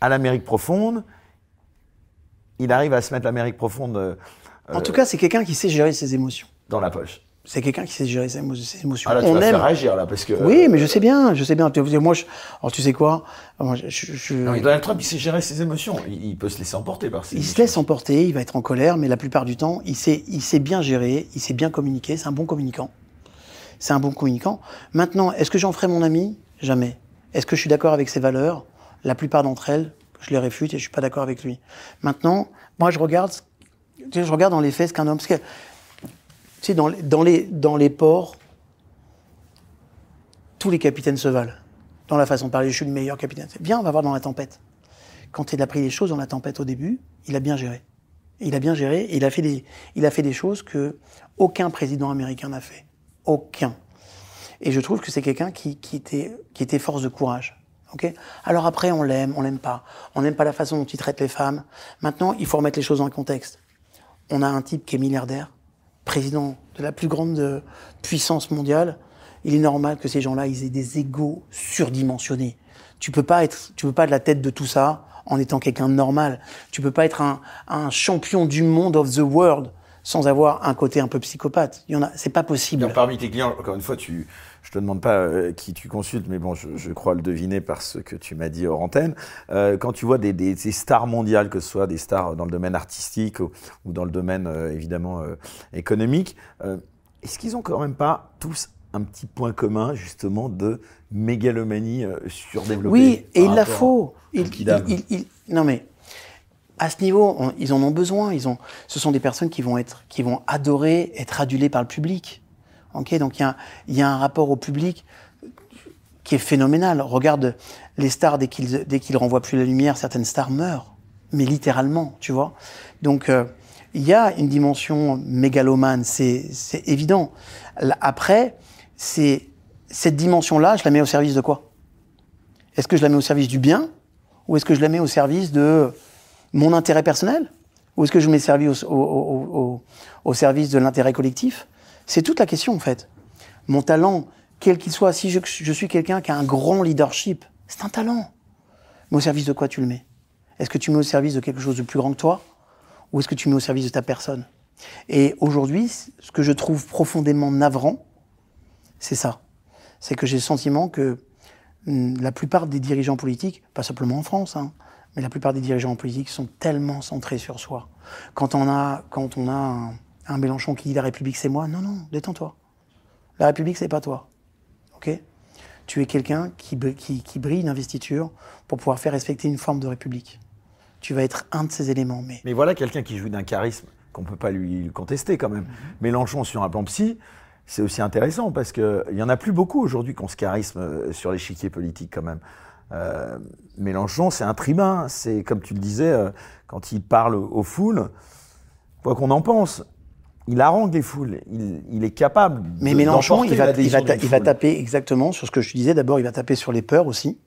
à l'Amérique profonde. Il arrive à se mettre l'Amérique profonde. Euh, en tout cas, c'est quelqu'un qui sait gérer ses émotions. Dans la poche. C'est quelqu'un qui sait gérer ses émotions. Ah là, tu On aime. réagir là parce que. Oui, mais je sais bien, je sais bien. Moi, je... alors tu sais quoi? Moi, je, je... Non, Donald Trump, il sait gérer ses émotions. Il, peut se laisser emporter par ses. Il se laisse emporter. Il va être en colère, mais la plupart du temps, il sait, il sait bien gérer. Il sait bien communiquer. C'est un bon communicant. C'est un bon communicant. Maintenant, est-ce que j'en ferai mon ami? Jamais. Est-ce que je suis d'accord avec ses valeurs? La plupart d'entre elles, je les réfute et je suis pas d'accord avec lui. Maintenant, moi, je regarde, je regarde dans les faits ce qu'un homme. Parce que, tu dans, les, ports, tous les capitaines se valent. Dans la façon de parler, je suis le meilleur capitaine. Bien, on va voir dans la tempête. Quand il a pris les choses dans la tempête au début, il a bien géré. Il a bien géré et il a fait des, choses que aucun président américain n'a fait. Aucun. Et je trouve que c'est quelqu'un qui, était, qui était force de courage. Alors après, on l'aime, on l'aime pas. On n'aime pas la façon dont il traite les femmes. Maintenant, il faut remettre les choses dans le contexte. On a un type qui est milliardaire, président de la plus grande euh, puissance mondiale. Il est normal que ces gens-là, ils aient des égaux surdimensionnés. Tu peux pas être, tu peux pas de la tête de tout ça en étant quelqu'un de normal. Tu peux pas être un, un champion du monde of the world sans avoir un côté un peu psychopathe. Il y en a, c'est pas possible. parmi tes clients, encore une fois, tu, je te demande pas euh, qui tu consultes, mais bon, je, crois le deviner par ce que tu m'as dit hors antenne. Euh, quand tu vois des, des, stars mondiales, que ce soit des stars dans le domaine artistique ou, dans le domaine euh, évidemment économique, est-ce qu'ils ont quand même pas tous un petit point commun justement de mégalomanie surdéveloppée Oui, et il la faut. Il, il, non mais à ce niveau, ils en ont besoin. Ils ont, ce sont des personnes qui vont être, qui vont adorer être adulées par le public donc il y, a, un rapport au public qui est phénoménal. Regarde les stars, dès qu'ils dès qu'ils renvoient plus la lumière, certaines stars meurent, mais littéralement, tu vois. Donc euh, il y a une dimension mégalomane, c'est évident. Après, c'est cette dimension-là, je la mets au service de quoi? Est-ce que je la mets au service du bien? Ou est-ce que je la mets au service de mon intérêt personnel? Ou est-ce que je mets service au service de l'intérêt collectif? C'est toute la question, en fait. Mon talent, quel qu'il soit, si je, suis quelqu'un qui a un grand leadership, c'est un talent. Mais au service de quoi tu le mets? Est-ce que tu mets au service de quelque chose de plus grand que toi? Ou est-ce que tu mets au service de ta personne? Et aujourd'hui, ce que je trouve profondément navrant, c'est ça. C'est que j'ai le sentiment que hmm, la plupart des dirigeants politiques, pas simplement en France, hein, mais la plupart des dirigeants politiques sont tellement centrés sur soi. Quand on a, quand on a un Mélenchon qui dit la République c'est moi. Non, non, détends-toi. La République c'est pas toi. Ok? Tu es quelqu'un qui, qui, brille d'investiture pour pouvoir faire respecter une forme de République. Tu vas être un de ces éléments. Mais, mais voilà quelqu'un qui joue d'un charisme qu'on ne peut pas lui contester quand même. Mhm. Mélenchon sur un plan psy, c'est aussi intéressant parce qu'il n'y en a plus beaucoup aujourd'hui qui ont ce charisme euh, sur l'échiquier politique quand même. Euh, Mélenchon, c'est un tribun. C'est comme tu le disais, euh, quand il parle aux foules, quoi qu'on en pense, il harangue les foules, il, est capable. Mais Mélenchon, il va, il, va taper exactement sur ce que je disais. D'abord, il va taper sur les peurs aussi.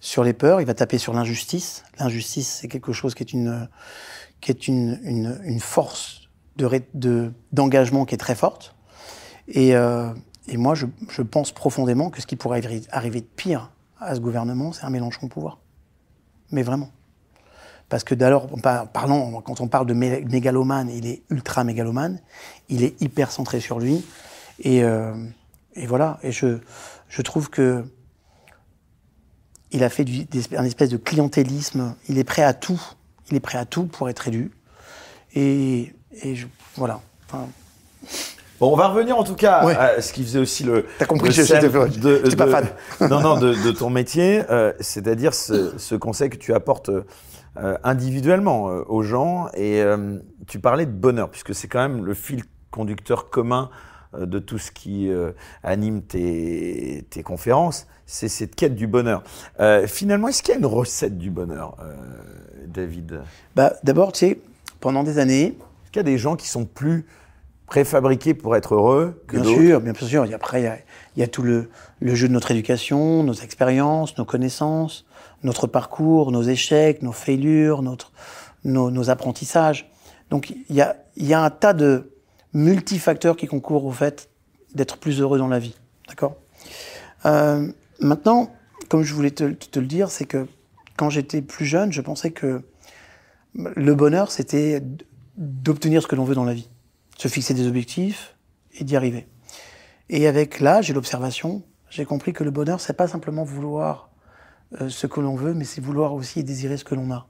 Sur les peurs, il va taper sur l'injustice. L'injustice, c'est quelque chose qui est une, qui est une, une, force de, d'engagement qui est très forte. Et, euh, et moi, je, je, pense profondément que ce qui pourrait arriver de pire à ce gouvernement, c'est un Mélenchon au pouvoir. Mais vraiment. Parce que d'alors, parlant, quand on parle de mégalomane, il est ultra mégalomane, il est hyper centré sur lui. Et, euh, et voilà. Et je, je trouve que il a fait du, un espèce de clientélisme. Il est prêt à tout. Il est prêt à tout pour être élu. Et, et je, voilà. Enfin, Bon, on va revenir en tout cas Ouais. à ce qui faisait aussi le. T'as compris, le je- de- j'étais pas fan. non, non, de, de ton métier, euh, c'est-à-dire ce, ce conseil que tu apportes euh, individuellement euh, aux gens. Et euh, tu parlais de bonheur, puisque c'est quand même le fil conducteur commun de tout ce qui anime tes, tes conférences. C'est cette quête du bonheur. Finalement, est-ce qu'il y a une recette du bonheur, David? Bah, D'abord, tu sais, pendant des années, Est-ce qu'il y a des gens qui sont plus préfabriqués pour être heureux que bien sûr, bien sûr. Et après, il y a, il y a tout le, le jeu de notre éducation, nos expériences, nos connaissances, notre parcours, nos échecs, nos failures, notre, nos, apprentissages. Donc, il y a, y a un tas de multifacteurs qui concourent au fait d'être plus heureux dans la vie. D'accord? Euh, Maintenant, comme je voulais te, te le dire, c'est que quand j'étais plus jeune, je pensais que le bonheur, c'était d'obtenir ce que l'on veut dans la vie. Se fixer des objectifs et d'y arriver. Et avec l'âge et l'observation, j'ai compris que le bonheur, c'est pas simplement vouloir ce que l'on veut, mais c'est vouloir aussi désirer ce que l'on a.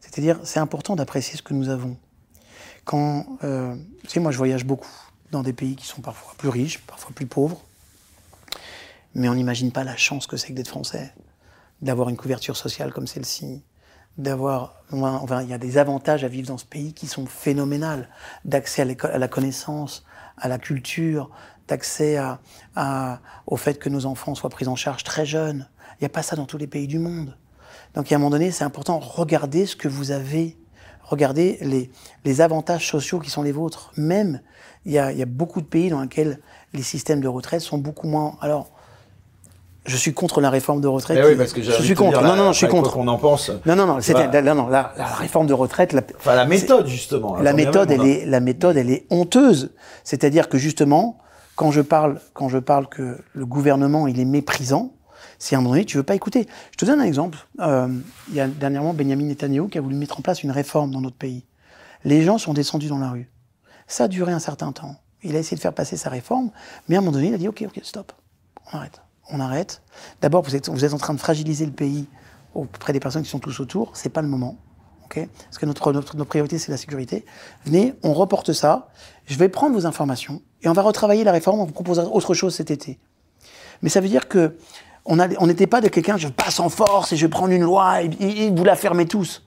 C'est-à-dire, c'est important d'apprécier ce que nous avons. Quand, euh, tu sais, moi, je voyage beaucoup dans des pays qui sont parfois plus riches, parfois plus pauvres, mais on n'imagine pas la chance que c'est que d'être français, d'avoir une couverture sociale comme celle-ci, d'avoir, enfin, il y a des avantages à vivre dans ce pays qui sont phénoménales, d'accès à, la connaissance, à la culture, d'accès au fait que nos enfants soient pris en charge très jeunes. Il n'y a pas ça dans tous les pays du monde. Donc, à un moment donné, c'est important, regardez ce que vous avez. Regardez les, les avantages sociaux qui sont les vôtres. Même, il y a, y a beaucoup de pays dans lesquels les systèmes de retraite sont beaucoup moins. Alors, je suis contre la réforme de retraite. Eh oui, parce que je suis contre. dire, non, non, là, je suis contre. qu'on en pense. Non, non, non, Voilà. non, non, la, la réforme de retraite, la, Enfin, la méthode, justement. la Attends, méthode, elle est, la méthode, elle est honteuse. C'est-à-dire que justement, quand je parle, quand je parle que le gouvernement, il est méprisant, c'est à un moment donné, tu veux pas écouter. Je te donne un exemple. Euh, il y a dernièrement Benjamin Netanyahu qui a voulu mettre en place une réforme dans notre pays. Les gens sont descendus dans la rue. Ça a duré un certain temps. Il a essayé de faire passer sa réforme, mais à un moment donné, il a dit OK, OK, stop, on arrête, on arrête. D'abord, vous êtes, en train de fragiliser le pays auprès des personnes qui sont tous autour. C'est pas le moment. ok? Parce que notre, notre, notre priorité, c'est la sécurité. Venez, on reporte ça. Je vais prendre vos informations et on va retravailler la réforme. On vous proposera autre chose cet été. Mais ça veut dire que on n'était pas de quelqu'un, je passe en force et je vais prendre une loi et, et- et vous la fermez tous.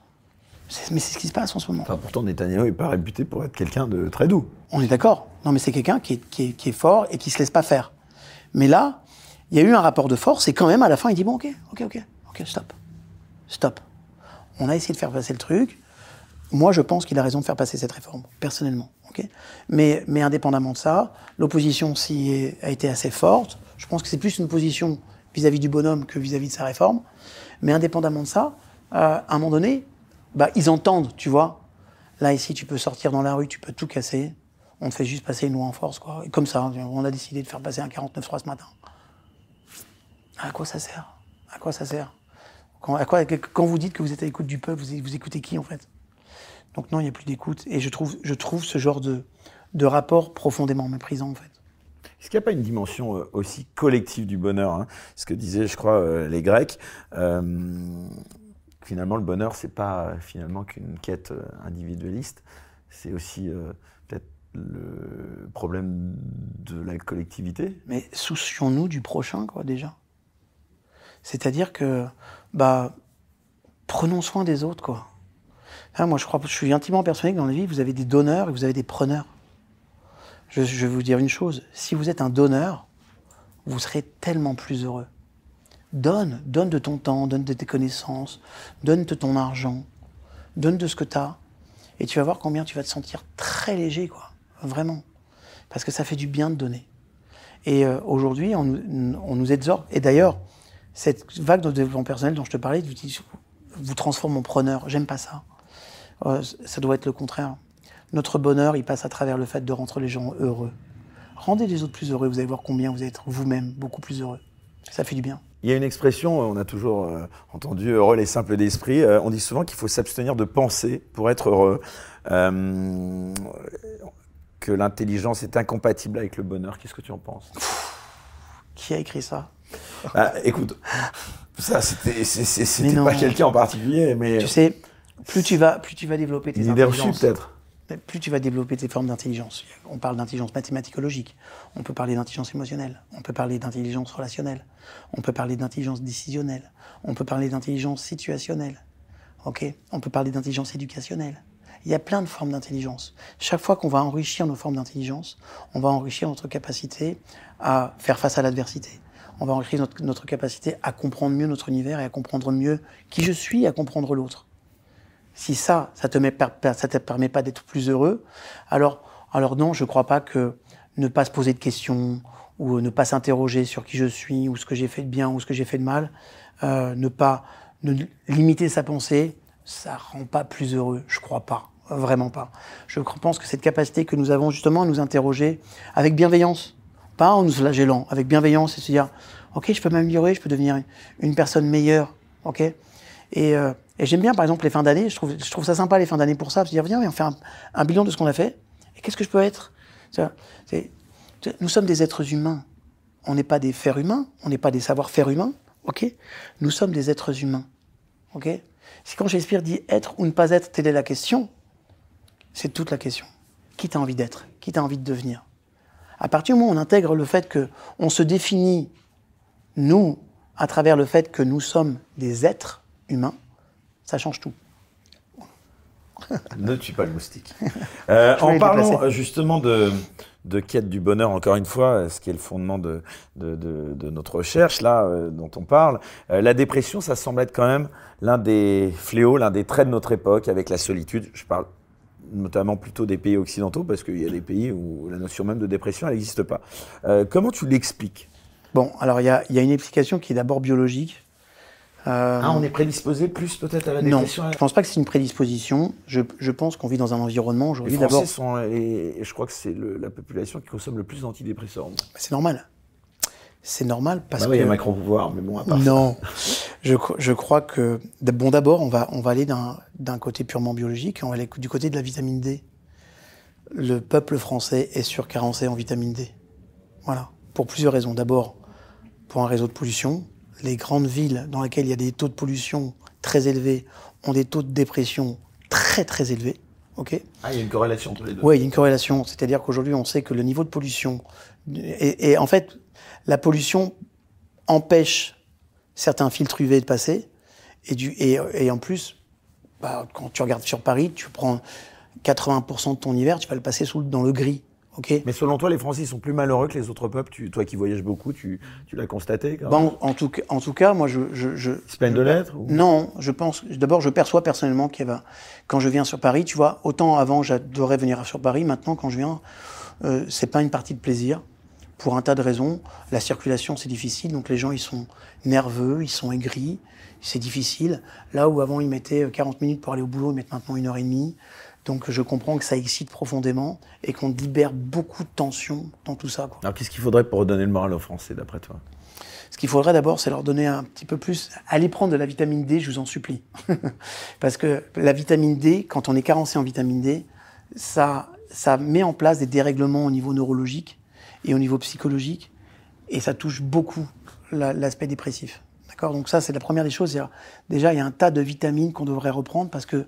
Mais c'est ce qui se passe en ce moment. Enfin, pourtant, Netanyahu n'est pas réputé pour être quelqu'un de très doux. On est d'accord. Non, mais c'est quelqu'un qui est, qui, est, qui est fort et qui se laisse pas faire. Mais là, il y a eu un rapport de force et quand même, à la fin, il dit bon, ok, ok, ok, ok, stop, stop. On a essayé de faire passer le truc. Moi, je pense qu'il a raison de faire passer cette réforme, personnellement. mais, mais indépendamment de ça, l'opposition est- a été assez forte. Je pense que c'est plus une position vis-à-vis du bonhomme que vis-à-vis de sa réforme. Mais indépendamment de ça, euh, à un moment donné, bah, ils entendent, tu vois. Là, ici, tu peux sortir dans la rue, tu peux tout casser. On te fait juste passer une loi en force, quoi. Et comme ça, on a décidé de faire passer un 49.3 ce matin. À quoi ça sert? À quoi ça sert? Quand, à quoi, quand vous dites que vous êtes à l'écoute du peuple, vous, vous écoutez qui, en fait? Donc non, il n'y a plus d'écoute. Et je trouve, je trouve ce genre de, de rapport profondément méprisant, en fait. Est-ce qu'il n'y a pas une dimension euh, aussi collective du bonheur hein? Ce que disaient, je crois, euh, les Grecs. Euh, finalement, le bonheur, c'est pas finalement qu'une quête individualiste. C'est aussi peut-être le problème de la collectivité. Mais soucions-nous du prochain, quoi, déjà? C'est-à-dire que, bah, prenons soin des autres, quoi. Moi, je crois, je suis intimement persuadé que dans la vie, vous avez des donneurs et vous avez des preneurs. Je, vais vous dire une chose. Si vous êtes un donneur, vous serez tellement plus heureux. Donne, donne de ton temps, donne de tes connaissances, donne de ton argent, donne de ce que tu as. Et tu vas voir combien tu vas te sentir très léger, quoi. Vraiment. Parce que ça fait du bien de donner. Et euh, aujourd'hui, on, nous- exhorte. Et d'ailleurs, cette vague de développement personnel dont je te parlais, vous, vous transforme en preneur. J'aime pas ça. Euh, ça doit être le contraire. Notre bonheur, il passe à travers le fait de rendre les gens heureux. Rendez les autres plus heureux, vous allez voir combien vous être vous-même beaucoup plus heureux. Ça fait du bien. Il y a une expression, euh, on a toujours euh, entendu heureux les simples d'esprit. Euh, on dit souvent qu'il faut s'abstenir de penser pour être heureux. Euh, que l'intelligence est incompatible avec le bonheur. Qu'est-ce que tu en penses? Qui a écrit ça? Ah, écoute, ça, c'était, pas quelqu'un en particulier, mais. Tu sais, plus tu vas, plus tu vas développer tes reçue, peut-être. Plus tu vas développer tes formes d'intelligence. On parle d'intelligence mathématicologique. On peut parler d'intelligence émotionnelle. On peut parler d'intelligence relationnelle. On peut parler d'intelligence décisionnelle. On peut parler d'intelligence situationnelle. On peut parler d'intelligence éducationnelle. Il y a plein de formes d'intelligence. Chaque fois qu'on va enrichir nos formes d'intelligence, on va enrichir notre capacité à faire face à l'adversité. On va enrichir notre, capacité à comprendre mieux notre univers et à comprendre mieux qui je suis, à comprendre l'autre. Si ça, ça te, met, ça te permet pas d'être plus heureux, alors, alors non, je crois pas que ne pas se poser de questions ou ne pas s'interroger sur qui je suis ou ce que j'ai fait de bien ou ce que j'ai fait de mal, euh, ne pas ne limiter sa pensée, ça rend pas plus heureux, je crois pas, vraiment pas. Je pense que cette capacité que nous avons justement à nous interroger avec bienveillance, pas en nous flagellant, avec bienveillance et se dire, ok, je peux m'améliorer, je peux devenir une personne meilleure, ok. Et euh, et j'aime bien, par exemple, les fins d'année. Je trouve, ça sympa, les fins d'année, pour ça. Se dire, viens, on fait un, un bilan de ce qu'on a fait. Et qu'est-ce que je peux être? Nous sommes des êtres humains. On n'est pas des fers humains. On n'est pas des savoir-faire humains. OK? Nous sommes des êtres humains. OK? Si quand Shakespeare dit être ou ne pas être, telle est la question, c'est toute la question. Qui t'as envie d'être? Qui t'as envie de devenir? À partir du moment où on intègre le fait que on se définit, nous, à travers le fait que nous sommes des êtres humains, ça change tout. ne tue pas le moustique. Euh, en parlant euh, justement de, de, quête du bonheur, encore une fois, ce qui est le fondement de, de, de notre recherche, là, euh, dont on parle, la dépression, ça semble être quand même l'un des fléaux, l'un des traits de notre époque avec la solitude. Je parle notamment plutôt des pays occidentaux, parce qu'il y a des pays où la notion même de dépression, elle n'existe pas. comment tu l'expliques? Bon, alors il y a, y a une explication qui est d'abord biologique. Euh, ah, on est prédisposé plus peut-être à la dépression Non, je pense pas que c'est une prédisposition. Je, je pense qu'on vit dans un environnement aujourd'hui d'abord. Les Français sont, et, je crois que c'est la population qui consomme le plus d'antidépresseurs. C'est normal. C'est normal parce bah oui, que. Il y a Macron pouvoir, mais bon, à part Non, je, je crois que bon, d'abord, on va on va aller d'un côté purement biologique, on va aller du côté de la vitamine D. Le peuple français est surcarencé en vitamine D. Voilà, pour plusieurs raisons. D'abord, pour un réseau de pollution, les grandes villes dans lesquelles il y a des taux de pollution très élevés ont des taux de dépression très très élevés. Ok ah, il y a une corrélation entre les deux. Oui, il y a une corrélation. C'est-à-dire qu'aujourd'hui, on sait que le niveau de pollution. Et, en fait, la pollution empêche certains filtres UV de passer. Et, du, et, en plus, bah, quand tu regardes sur Paris, tu prends 80% de ton hiver, tu vas le passer sous, dans le gris. Mais selon toi, les Français sont plus malheureux que les autres peuples? Tu, toi qui voyages beaucoup, tu, tu l'as constaté bon, en, tout, en tout cas, moi, je. je, je Ils de l'être Non, je pense. D'abord, je perçois personnellement qu'il y a, quand je viens sur Paris, tu vois, autant avant, j'adorais venir sur Paris. Maintenant, quand je viens, euh, c'est pas une partie de plaisir. Pour un tas de raisons. La circulation, c'est difficile. Donc, les gens, ils sont nerveux, ils sont aigris. C'est difficile. Là où avant, ils mettaient 40 minutes pour aller au boulot, ils mettent maintenant une heure et demie. Donc je comprends que ça excite profondément et qu'on libère beaucoup de tension dans tout ça. Quoi. Alors qu'est-ce qu'il faudrait pour redonner le moral aux Français d'après toi? Ce qu'il faudrait d'abord, c'est leur donner un petit peu plus. Allez prendre de la vitamine D, je vous en supplie. Parce que la vitamine D, quand on est carencé en vitamine D, ça, ça met en place des dérèglements au niveau neurologique et au niveau psychologique et ça touche beaucoup l'aspect dépressif. D'accord? Donc ça, c'est la première des choses. Déjà, il y a un tas de vitamines qu'on devrait reprendre parce que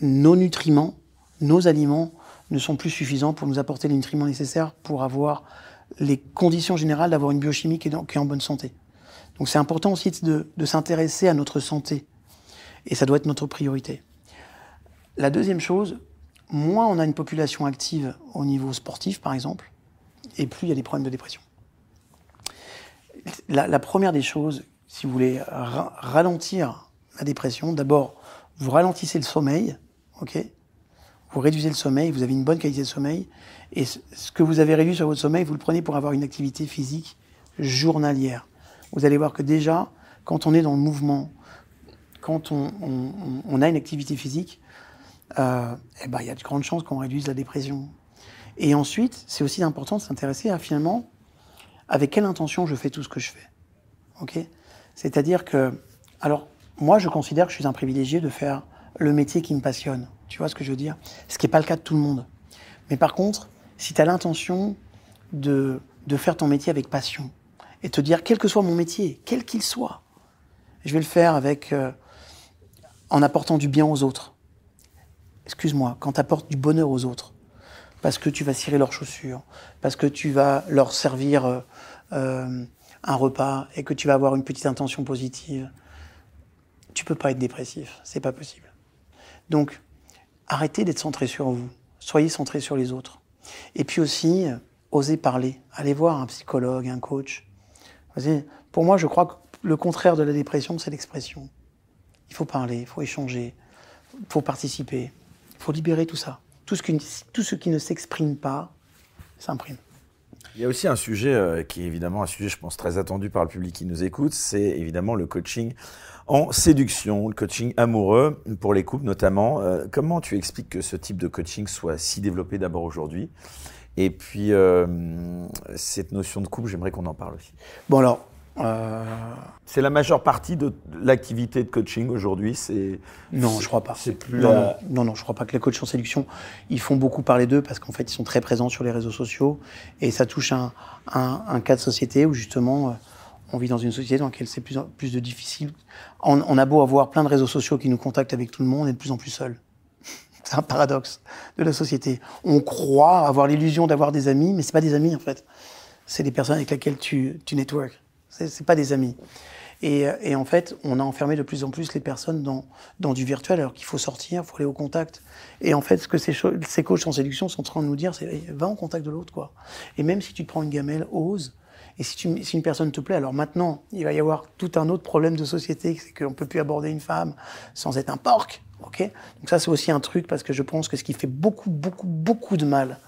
nos nutriments, nos aliments ne sont plus suffisants pour nous apporter les nutriments nécessaires pour avoir les conditions générales d'avoir une biochimie qui est, en bonne santé. Donc c'est important aussi de, s'intéresser à notre santé. Et ça doit être notre priorité. La deuxième chose, moins on a une population active au niveau sportif, par exemple, et plus il y a des problèmes de dépression. La, première des choses, si vous voulez ralentir la dépression, d'abord, vous ralentissez le sommeil, ok Vous réduisez le sommeil, vous avez une bonne qualité de sommeil, et ce que vous avez réduit sur votre sommeil, vous le prenez pour avoir une activité physique journalière. Vous allez voir que déjà, quand on est dans le mouvement, quand on, a une activité physique, euh, eh ben, il y a de grandes chances qu'on réduise la dépression. Et ensuite, c'est aussi important de s'intéresser à finalement avec quelle intention je fais tout ce que je fais. Ok C'est-à-dire que, alors, moi, je considère que je suis un privilégié de faire le métier qui me passionne. Tu vois ce que je veux dire? Ce qui n'est pas le cas de tout le monde. Mais par contre, si tu as l'intention de, de faire ton métier avec passion et te dire, quel que soit mon métier, quel qu'il soit, je vais le faire avec, euh, en apportant du bien aux autres. Excuse-moi, quand tu apportes du bonheur aux autres, parce que tu vas cirer leurs chaussures, parce que tu vas leur servir euh, euh, un repas et que tu vas avoir une petite intention positive, tu peux pas être dépressif, c'est pas possible. Donc, arrêtez d'être centré sur vous, soyez centré sur les autres. Et puis aussi, euh, osez parler, allez voir un psychologue, un coach. Pour moi, je crois que le contraire de la dépression, c'est l'expression. Il faut parler, il faut échanger, il faut participer, il faut libérer tout ça. Tout ce qui, tout ce qui ne s'exprime pas s'imprime. Il y a aussi un sujet euh, qui est évidemment un sujet, je pense, très attendu par le public qui nous écoute, c'est évidemment le coaching en séduction, le coaching amoureux pour les couples notamment. Euh, comment tu expliques que ce type de coaching soit si développé d'abord aujourd'hui? Et puis, euh, cette notion de couple, j'aimerais qu'on en parle aussi. Bon alors, c'est la majeure partie de l'activité de coaching aujourd'hui. C'est non, je crois pas. C'est plus non, la- non, non, je crois pas que les coachs en séduction, ils font beaucoup parler d'eux parce qu'en fait, ils sont très présents sur les réseaux sociaux et ça touche un, un, un cas de société où justement, euh, on vit dans une société dans laquelle c'est plus, de difficile. On, on a beau avoir plein de réseaux sociaux qui nous contactent avec tout le monde, on est de plus en plus seul. C'est un paradoxe de la société. On croit avoir l'illusion d'avoir des amis, mais c'est pas des amis en fait. C'est des personnes avec lesquelles tu, tu network. C'est c'est pas des amis. Et, euh, et en fait, on a enfermé de plus en plus les personnes dans, du virtuel, alors qu'il faut sortir, il faut aller au contact. Et en fait, ce que ces, coachs en séduction sont en train de nous dire, c'est va en contact de l'autre, quoi. Et même si tu prends une gamelle, ose. Et si, une personne te plaît, alors maintenant, il va y avoir tout un autre problème de société, c'est qu'on peut plus aborder une femme sans être un porc, Donc ça, c'est aussi un truc parce que je pense que ce qui fait beaucoup, beaucoup, beaucoup de mal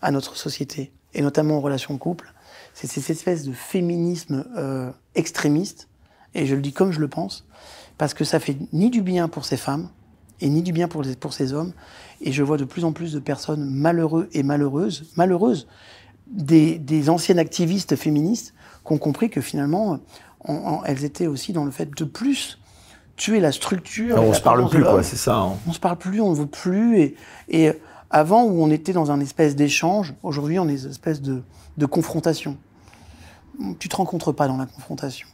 à notre société, et notamment aux relations de couple, c'est cette espèce de féminisme euh, extrémiste, et je le dis comme je le pense, parce que ça fait ni du bien pour ces femmes, et ni du bien pour, les, pour ces hommes, et je vois de plus en plus de personnes malheureuses et malheureuses, malheureuses, des, des anciennes activistes féministes qui ont compris que finalement, on- on- elles étaient aussi dans le fait de plus tuer la structure. et on se parle plus, quoi, c'est ça. hein. on se parle plus, on ne veut plus. Et, et avant, où on était dans un espèce d'échange, aujourd'hui, on est une espèce de, de confrontation. Tu te rencontres pas dans la confrontation.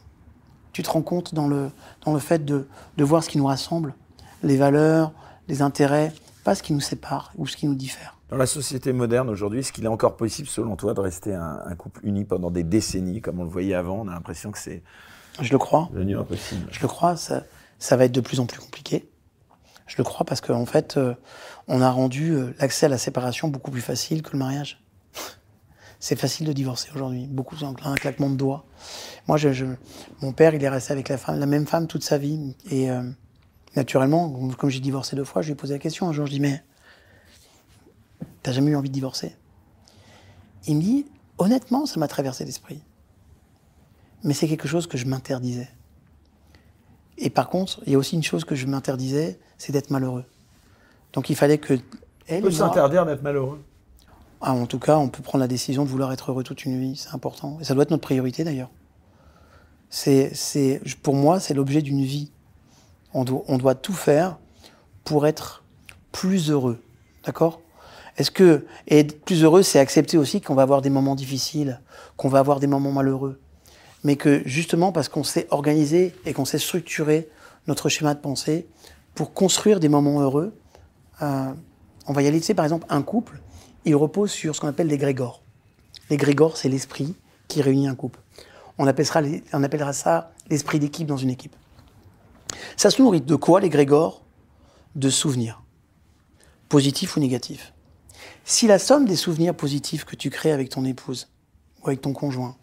Tu te compte dans le, dans le fait de, de voir ce qui nous rassemble, les valeurs, les intérêts, pas ce qui nous sépare ou ce qui nous diffère. Dans la société moderne aujourd'hui, est-ce qu'il est encore possible, selon toi, de rester un, un couple uni pendant des décennies, comme on le voyait avant? On a l'impression que c'est Je le crois. devenu impossible. Je le crois, ça, ça va être de plus en plus compliqué. Je le crois parce qu'en fait, euh, on a rendu euh, l'accès à la séparation beaucoup plus facile que le mariage. C'est facile de divorcer aujourd'hui, beaucoup un claquement de doigts. Moi, mon père, il est resté avec la, femme, la même femme toute sa vie. Et euh, naturellement, comme j'ai divorcé deux fois, je lui ai posé la question un jour, je dis, mais t'as jamais eu envie de divorcer? Il me dit, honnêtement, ça m'a traversé l'esprit. Mais c'est quelque chose que je m'interdisais. Et par contre, il y a aussi une chose que je m'interdisais, c'est d'être malheureux. Donc il fallait que elle On peut s'interdire d'être malheureux. ah, en tout cas, on peut prendre la décision de vouloir être heureux toute une vie, c'est important. Et ça doit être notre priorité d'ailleurs. C'est, c'est, pour moi, c'est l'objet d'une vie. On doit, on doit tout faire pour être plus heureux. D'accord? Est-ce que et être plus heureux, c'est accepter aussi qu'on va avoir des moments difficiles, qu'on va avoir des moments malheureux, mais que justement parce qu'on sait organiser et qu'on sait structurer notre schéma de pensée pour construire des moments heureux, euh, on va y aller. Tu sais, par exemple, un couple, il repose sur ce qu'on appelle l'égrégore. L'égrégore, c'est l'esprit qui réunit un couple. On appellera, les- ça l'esprit d'équipe dans une équipe. Ça se nourrit de quoi, l'égrégore De souvenirs, positifs ou négatifs. Si la somme des souvenirs positifs que tu crées avec ton épouse ou avec ton conjoint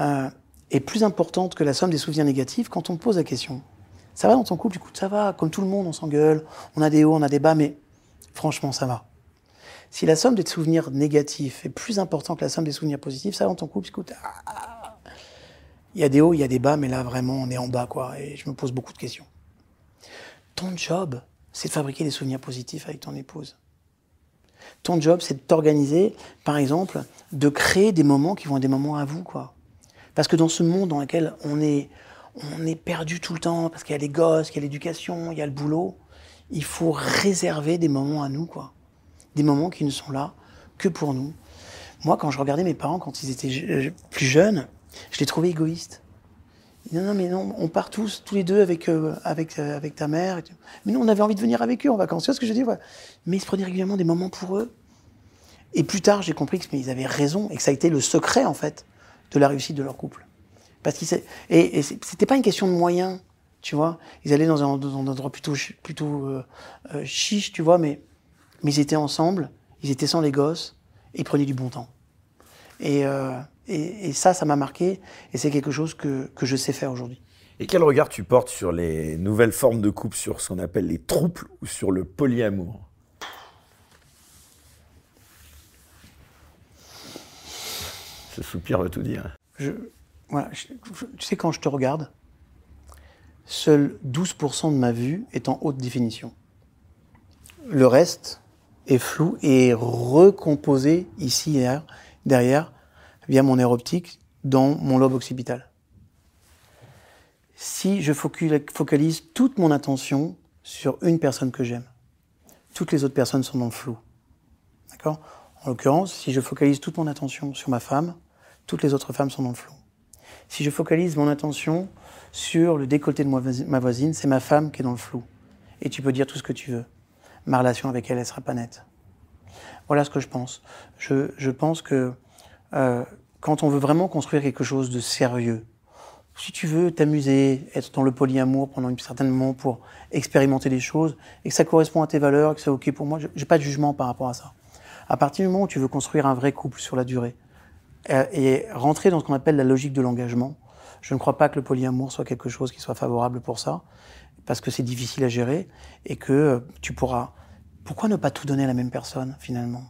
euh, est plus importante que la somme des souvenirs négatifs, quand on pose la question, ça va dans ton couple, écoute, ça va, comme tout le monde, on s'engueule, on a des hauts, on a des bas, mais franchement, ça va. Si la somme des souvenirs négatifs est plus importante que la somme des souvenirs positifs, ça va dans ton couple, écoute, ah, il y a des hauts, il y a des bas, mais là, vraiment, on est en bas, quoi, et je me pose beaucoup de questions. Ton job, c'est de fabriquer des souvenirs positifs avec ton épouse. Ton job, c'est de t'organiser, par exemple, de créer des moments qui vont être des moments à vous, quoi. Parce que dans ce monde dans lequel on est, on est perdu tout le temps, parce qu'il y a les gosses, qu'il y a l'éducation, il y a le boulot, il faut réserver des moments à nous, quoi. Des moments qui ne sont là que pour nous. Moi, quand je regardais mes parents quand ils étaient plus jeunes, Je l'ai trouvé égoïste. Non, non, mais non, on part tous, tous les deux avec, euh, euh, avec ta mère. Mais nous, on avait envie de venir avec eux en vacances. Tu vois ce que je dire Mais ils se prenaient régulièrement des moments pour eux. Et plus tard, j'ai compris qu'ils avaient raison et que ça a été le secret, en fait, de la réussite de leur couple. Parce qu'ils et, et c'était pas une question de moyens, tu vois. Ils allaient dans un, dans un endroit plutôt, plutôt euh, chiche, tu vois, mais, mais ils étaient ensemble, ils étaient sans les gosses, et ils prenaient du bon temps. Et, et, ça, ça m'a marqué, et c'est quelque chose que, que je sais faire aujourd'hui. Et quel regard tu portes sur les nouvelles formes de couple, sur ce qu'on appelle les trouples ou sur le polyamour? Ce soupir veut tout dire. Je, tu sais, quand je te regarde, seul 12% de ma vue est en haute définition. Le reste est flou et recomposé ici et derrière via mon air optique dans mon lobe occipital. Si je focalise toute mon attention sur une personne que j'aime, toutes les autres personnes sont dans le flou. D'accord? En l'occurrence, si je focalise toute mon attention sur ma femme, toutes les autres femmes sont dans le flou. Si je focalise mon attention sur le décolleté de ma voisine, c'est ma femme qui est dans le flou. Et tu peux dire tout ce que tu veux. Ma relation avec elle, elle sera pas nette. Voilà ce que je pense. Je, je pense que euh, quand on veut vraiment construire quelque chose de sérieux, si tu veux t'amuser, être dans le polyamour pendant un certain moment pour expérimenter des choses, et que ça correspond à tes valeurs, et que c'est OK pour moi, j'ai pas de jugement par rapport à ça. À partir du moment où tu veux construire un vrai couple sur la durée, et rentrer dans ce qu'on appelle la logique de l'engagement, je ne crois pas que le polyamour soit quelque chose qui soit favorable pour ça, parce que c'est difficile à gérer, et que euh, tu pourras... Pourquoi ne pas tout donner à la même personne, finalement?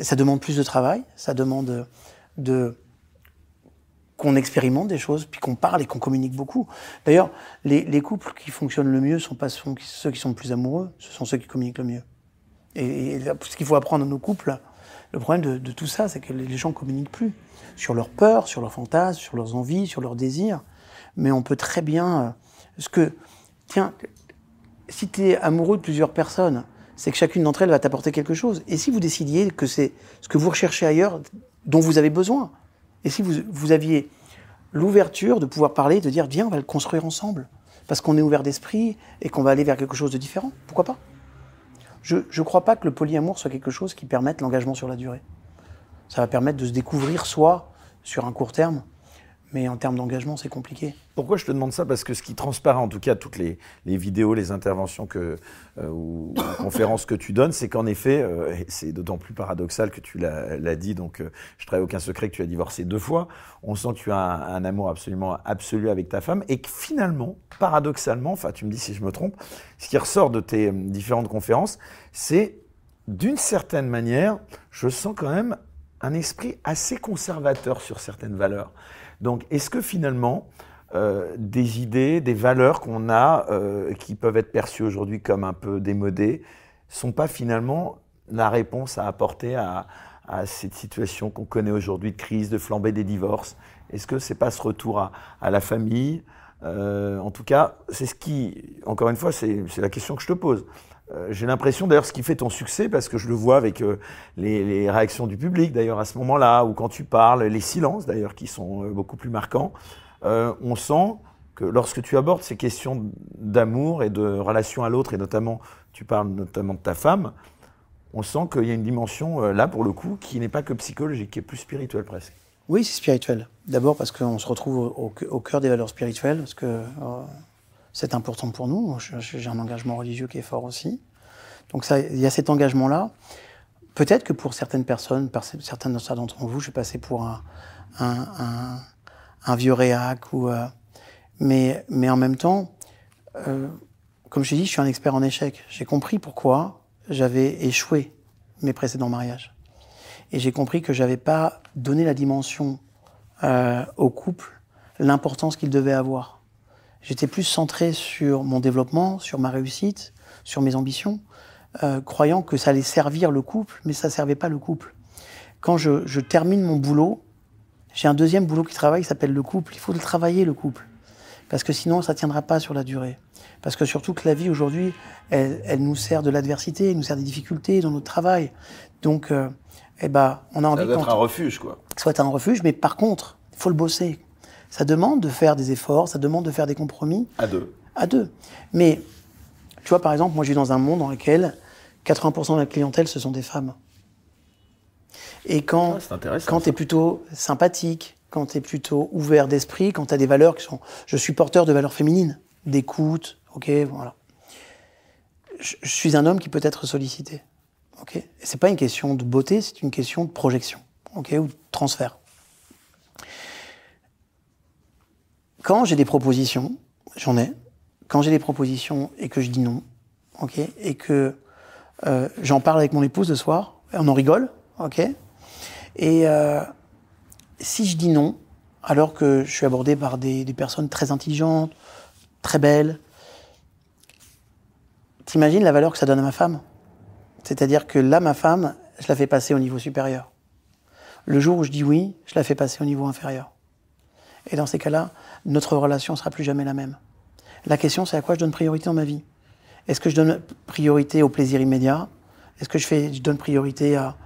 Ça demande plus de travail, ça demande de qu'on expérimente des choses, puis qu'on parle et qu'on communique beaucoup. D'ailleurs, les, couples qui fonctionnent le mieux sont pas ceux qui sont le plus amoureux, ce sont ceux qui communiquent le mieux. Et, ce qu'il faut apprendre à nos couples, le problème de, tout ça, c'est que les gens communiquent plus sur leurs peurs, sur leurs fantasmes, sur leurs envies, sur leurs désirs. Mais on peut très bien, euh, tiens, si tu es amoureux de plusieurs personnes, c'est que chacune d'entre elles va t'apporter quelque chose. Et si vous décidiez que c'est ce que vous recherchez ailleurs dont vous avez besoin, et si vous, vous aviez l'ouverture de pouvoir parler, de dire viens, on va le construire ensemble, parce qu'on est ouvert d'esprit et qu'on va aller vers quelque chose de différent, pourquoi pas? Je ne crois pas que le polyamour soit quelque chose qui permette l'engagement sur la durée. Ça va permettre de se découvrir soi sur un court terme, mais en termes d'engagement, c'est compliqué. Pourquoi je te demande ça? Parce que ce qui transparaît, en tout cas, toutes les, vidéos, les interventions que, euh, ou conférences que tu donnes, c'est qu'en effet, euh, c'est d'autant plus paradoxal que tu l'as dit, donc euh, je ne trahis aucun secret que tu as divorcé deux fois. On sent que tu as un, amour absolument absolu avec ta femme et que finalement, paradoxalement, enfin, tu me dis si je me trompe, ce qui ressort de tes différentes conférences, c'est d'une certaine manière, je sens quand même un esprit assez conservateur sur certaines valeurs. Donc, est-ce que finalement, euh, des idées, des valeurs qu'on a, euh, qui peuvent être perçues aujourd'hui comme un peu démodées, sont pas finalement la réponse à apporter à, cette situation qu'on connaît aujourd'hui de crise, de flambée des divorces? Est-ce que c'est pas ce retour à, la famille? Euh, En tout cas, c'est ce qui, encore une fois, c'est la question que je te pose. Euh, j'ai l'impression d'ailleurs ce qui fait ton succès, parce que je le vois avec euh, les, réactions du public d'ailleurs à ce moment-là, ou quand tu parles, les silences d'ailleurs qui sont euh, beaucoup plus marquants, on sent que lorsque tu abordes ces questions d'amour et de relation à l'autre, et notamment, tu parles notamment de ta femme, on sent qu'il y a une dimension là pour le coup qui n'est pas que psychologique, qui est plus spirituelle presque. Oui, c'est spirituel. D'abord parce qu'on se retrouve au, au, cœur des valeurs spirituelles, parce que c'est important pour nous. J'ai un engagement religieux qui est fort aussi. Donc il y a cet engagement-là. Peut-être que pour certaines personnes, certains d'entre vous, je suis passé pour un, vieux réac. Ou, euh, mais, mais en même temps, euh, comme je dis, je suis un expert en échec. J'ai compris pourquoi j'avais échoué mes précédents mariages. Et j'ai compris que j'avais pas donné la dimension euh, au couple l'importance qu'il devait avoir. J'étais plus centré sur mon développement, sur ma réussite, sur mes ambitions, euh, croyant que ça allait servir le couple, mais ça servait pas le couple. Quand je, je termine mon boulot, j'ai un deuxième boulot qui travaille, qui s'appelle le couple. Il faut le travailler, le couple. Parce que sinon, ça tiendra pas sur la durée. Parce que surtout que la vie aujourd'hui, elle, elle, nous sert de l'adversité, elle nous sert des difficultés dans notre travail. Donc, euh, eh ben, on a envie. Ça doit être un refuge, quoi. Soit un refuge, mais par contre, faut le bosser. Ça demande de faire des efforts, ça demande de faire des compromis. À deux. À deux. Mais, tu vois, par exemple, moi, je vis dans un monde dans lequel 80% de la clientèle, ce sont des femmes. Et quand, Ah, quand tu es plutôt sympathique, quand tu es plutôt ouvert d'esprit, quand tu as des valeurs qui sont. Je suis porteur de valeurs féminines, d'écoute, ok, voilà. Je, je suis un homme qui peut être sollicité. ok c'est pas une question de beauté, c'est une question de projection, ok, ou de transfert. Quand j'ai des propositions, j'en ai. Quand j'ai des propositions et que je dis non, ok, et que euh, j'en parle avec mon épouse le soir, on en rigole, ok. Et euh, si je dis non, alors que je suis abordé par des, des personnes très intelligentes, très belles, t'imagines la valeur que ça donne à ma femme? C'est-à-dire que là, ma femme, je la fais passer au niveau supérieur. Le jour où je dis oui, je la fais passer au niveau inférieur. Et dans ces cas-là, notre relation sera plus jamais la même. La question, c'est à quoi je donne priorité dans ma vie? Est-ce que je donne priorité au plaisir immédiat? Est-ce que je, fais, je donne priorité à,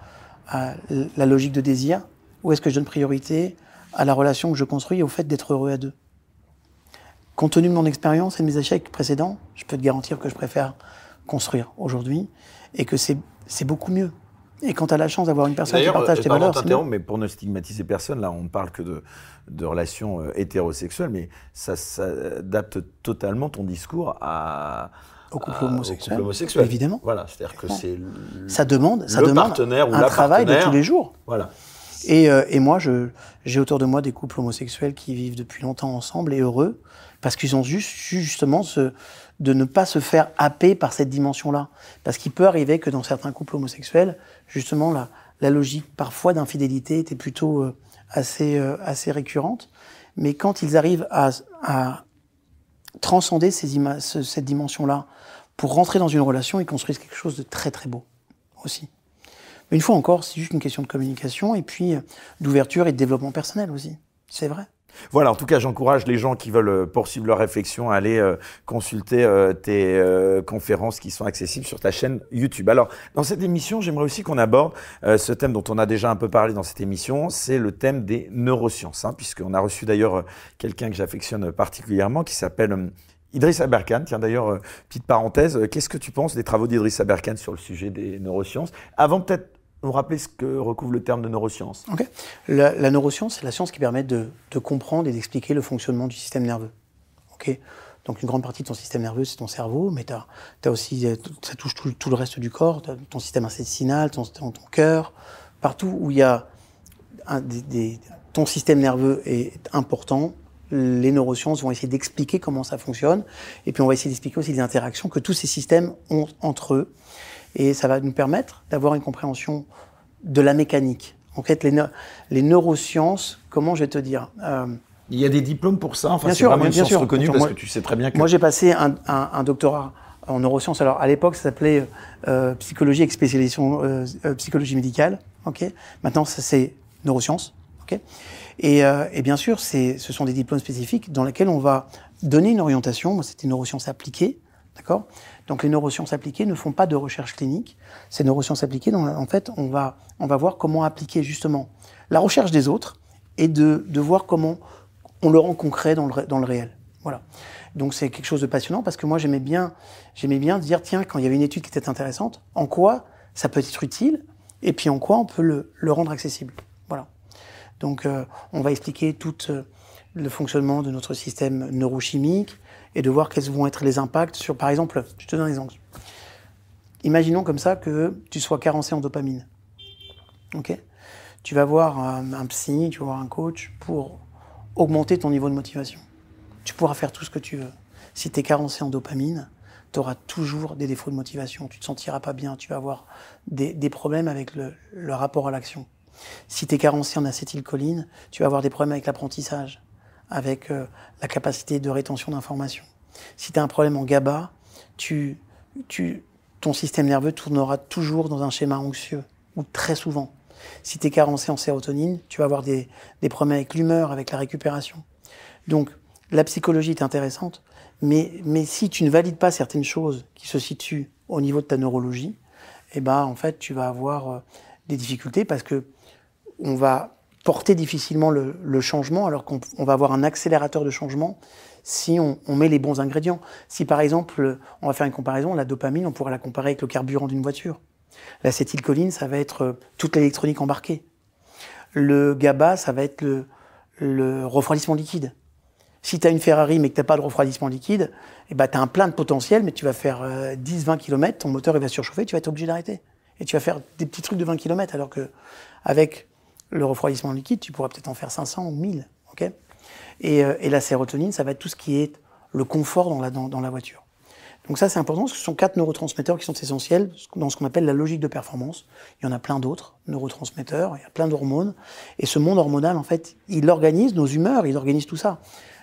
à la logique de désir? Ou est-ce que je donne priorité à la relation que je construis et au fait d'être heureux à deux? Compte tenu de mon expérience et de mes échecs précédents, je peux te garantir que je préfère construire aujourd'hui et que c'est beaucoup mieux. Et quand tu as la chance d'avoir une personne qui partage tes valeurs, mais pour ne stigmatiser personne, là, on ne parle que de, de relations euh, hétérosexuelles, mais ça, ça adapte totalement ton discours à, au couple, à- homosexuel. couple homosexuel. Évidemment. Voilà, c'est-à-dire que c'est Ça demande, ça le demande partenaire ou un la travail de tous les jours. Voilà. Et, euh, et moi, j'ai autour de moi des couples homosexuels qui vivent depuis longtemps ensemble et heureux, parce qu'ils ont juste, justement ce, de ne pas se faire happer par cette dimension-là. Parce qu'il peut arriver que dans certains couples homosexuels, justement, la, la logique parfois d'infidélité était plutôt euh, assez, euh, assez récurrente. Mais quand ils arrivent à, à transcender ces cette dimension-là pour rentrer dans une relation, ils construisent quelque chose de très très beau aussi. Mais une fois encore, c'est juste une question de communication et puis euh, d'ouverture et de développement personnel aussi. C'est vrai. Voilà, en tout cas, j'encourage les gens qui veulent euh, poursuivre leur réflexion à aller euh, consulter euh, tes euh, conférences qui sont accessibles sur ta chaîne YouTube. Alors, dans cette émission, j'aimerais aussi qu'on aborde euh, ce thème dont on a déjà un peu parlé dans cette émission, c'est le thème des neurosciences, hein, puisqu'on a reçu d'ailleurs euh, quelqu'un que j'affectionne particulièrement qui s'appelle Idriss Aberkan. Tiens, d'ailleurs, petite parenthèse, qu'est-ce que tu penses des travaux d'Idriss Aberkan sur le sujet des neurosciences? Avant, peut-être, vous rappeler ce que recouvre le terme de neurosciences. Ok. La, la neuroscience, c'est la science qui permet de, comprendre et d'expliquer le fonctionnement du système nerveux. Ok. Donc une grande partie de ton système nerveux, c'est ton cerveau, mais t'as as aussi, euh, ça touche tout, le reste du corps, ton système intestinal, ton, cœur, partout où il y a ton système nerveux est important. Les neurosciences vont essayer d'expliquer comment ça fonctionne, et puis on va essayer d'expliquer aussi les interactions que tous ces systèmes ont entre eux, et ça va nous permettre d'avoir une compréhension de la mécanique. En fait, les, neu- les neurosciences, comment je vais te dire euh, Il y a des diplômes pour ça, enfin, c'est sûr, vraiment bien une science sûr. reconnue parce moi- que tu sais très bien que Moi, j'ai passé un, un- un doctorat en neurosciences. Alors, à l'époque, ça s'appelait euh, psychologie avec spécialisation euh, psychologie médicale. Ok. Maintenant, ça c'est neurosciences. Ok. Et, et bien sûr, ce sont des diplômes spécifiques dans lesquels on va donner une orientation. Moi, c'était neurosciences appliquées. D'accord. Donc, les neurosciences appliquées ne font pas de recherche clinique. Ces neurosciences appliquées, en fait, on va, on va voir comment appliquer justement la recherche des autres et de, de voir comment on le rend concret dans le, dans le réel. Voilà. Donc c'est quelque chose de passionnant parce que moi j'aimais bien, j'aimais bien dire tiens quand il y avait une étude qui était intéressante, en quoi ça peut être utile et puis en quoi on peut le, le rendre accessible. Voilà. Donc euh, on va expliquer tout euh, le fonctionnement de notre système neurochimique et de voir quels vont être les impacts sur par exemple, je te donne un exemple. Imaginons comme ça que tu sois carencé en dopamine. Ok? Tu vas voir un, psy, tu vas voir un coach pour augmenter ton niveau de motivation. Tu pourras faire tout ce que tu veux. Si tu es carencé en dopamine, tu auras toujours des défauts de motivation. Tu te sentiras pas bien. Tu vas avoir des, des problèmes avec le, le rapport à l'action. Si tu es carencé en acétylcholine, tu vas avoir des problèmes avec l'apprentissage, avec euh, la capacité de rétention d'informations. Si tu as un problème en GABA, tu, tu, ton système nerveux tournera toujours dans un schéma anxieux, ou très souvent. Si tu es carencé en sérotonine, tu vas avoir des, des problèmes avec l'humeur, avec la récupération. Donc, la psychologie est intéressante, mais, mais si tu ne valides pas certaines choses qui se situent au niveau de ta neurologie, eh ben, en fait, tu vas avoir euh, des difficultés parce que on va porter difficilement le, changement, alors qu'on va avoir un accélérateur de changement si on, met les bons ingrédients. Si par exemple, on va faire une comparaison, la dopamine, on pourrait la comparer avec le carburant d'une voiture. L'acétylcholine, ça va être euh, toute l'électronique embarquée. Le GABA, ça va être le, refroidissement liquide. Si tu as une Ferrari mais que tu pas de refroidissement liquide, eh ben, tu as un plein de potentiel, mais tu vas faire 10-20 euh, km, ton moteur il va surchauffer, tu vas être obligé d'arrêter. Et tu vas faire des petits trucs de 20 km, alors que avec le refroidissement liquide, tu pourras peut-être en faire 500 ou 1000. ok? Et, euh, et, la sérotonine, ça va être tout ce qui est le confort dans la, dans, dans la voiture. Donc ça, c'est important, parce que ce sont quatre neurotransmetteurs qui sont essentiels dans ce qu'on appelle la logique de performance. Il y en a plein d'autres neurotransmetteurs, il y a plein d'hormones. Et ce monde hormonal, en fait, il organise nos humeurs, il organise tout ça.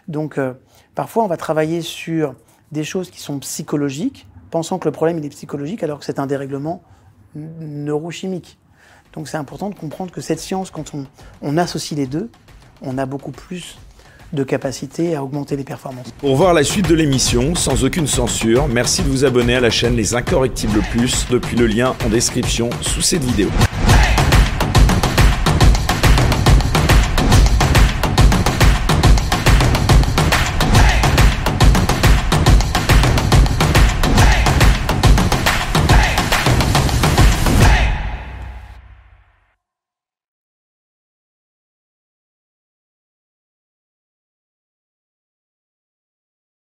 Donc euh, parfois, on va travailler sur des choses qui sont psychologiques, pensant que le problème il est psychologique, alors que c'est un dérèglement neurochimique. Donc c'est important de comprendre que cette science, quand on, on associe les deux, on a beaucoup plus de capacité à augmenter les performances. Pour voir la suite de l'émission, sans aucune censure, merci de vous abonner à la chaîne Les Incorrectibles Plus depuis le lien en description sous cette vidéo.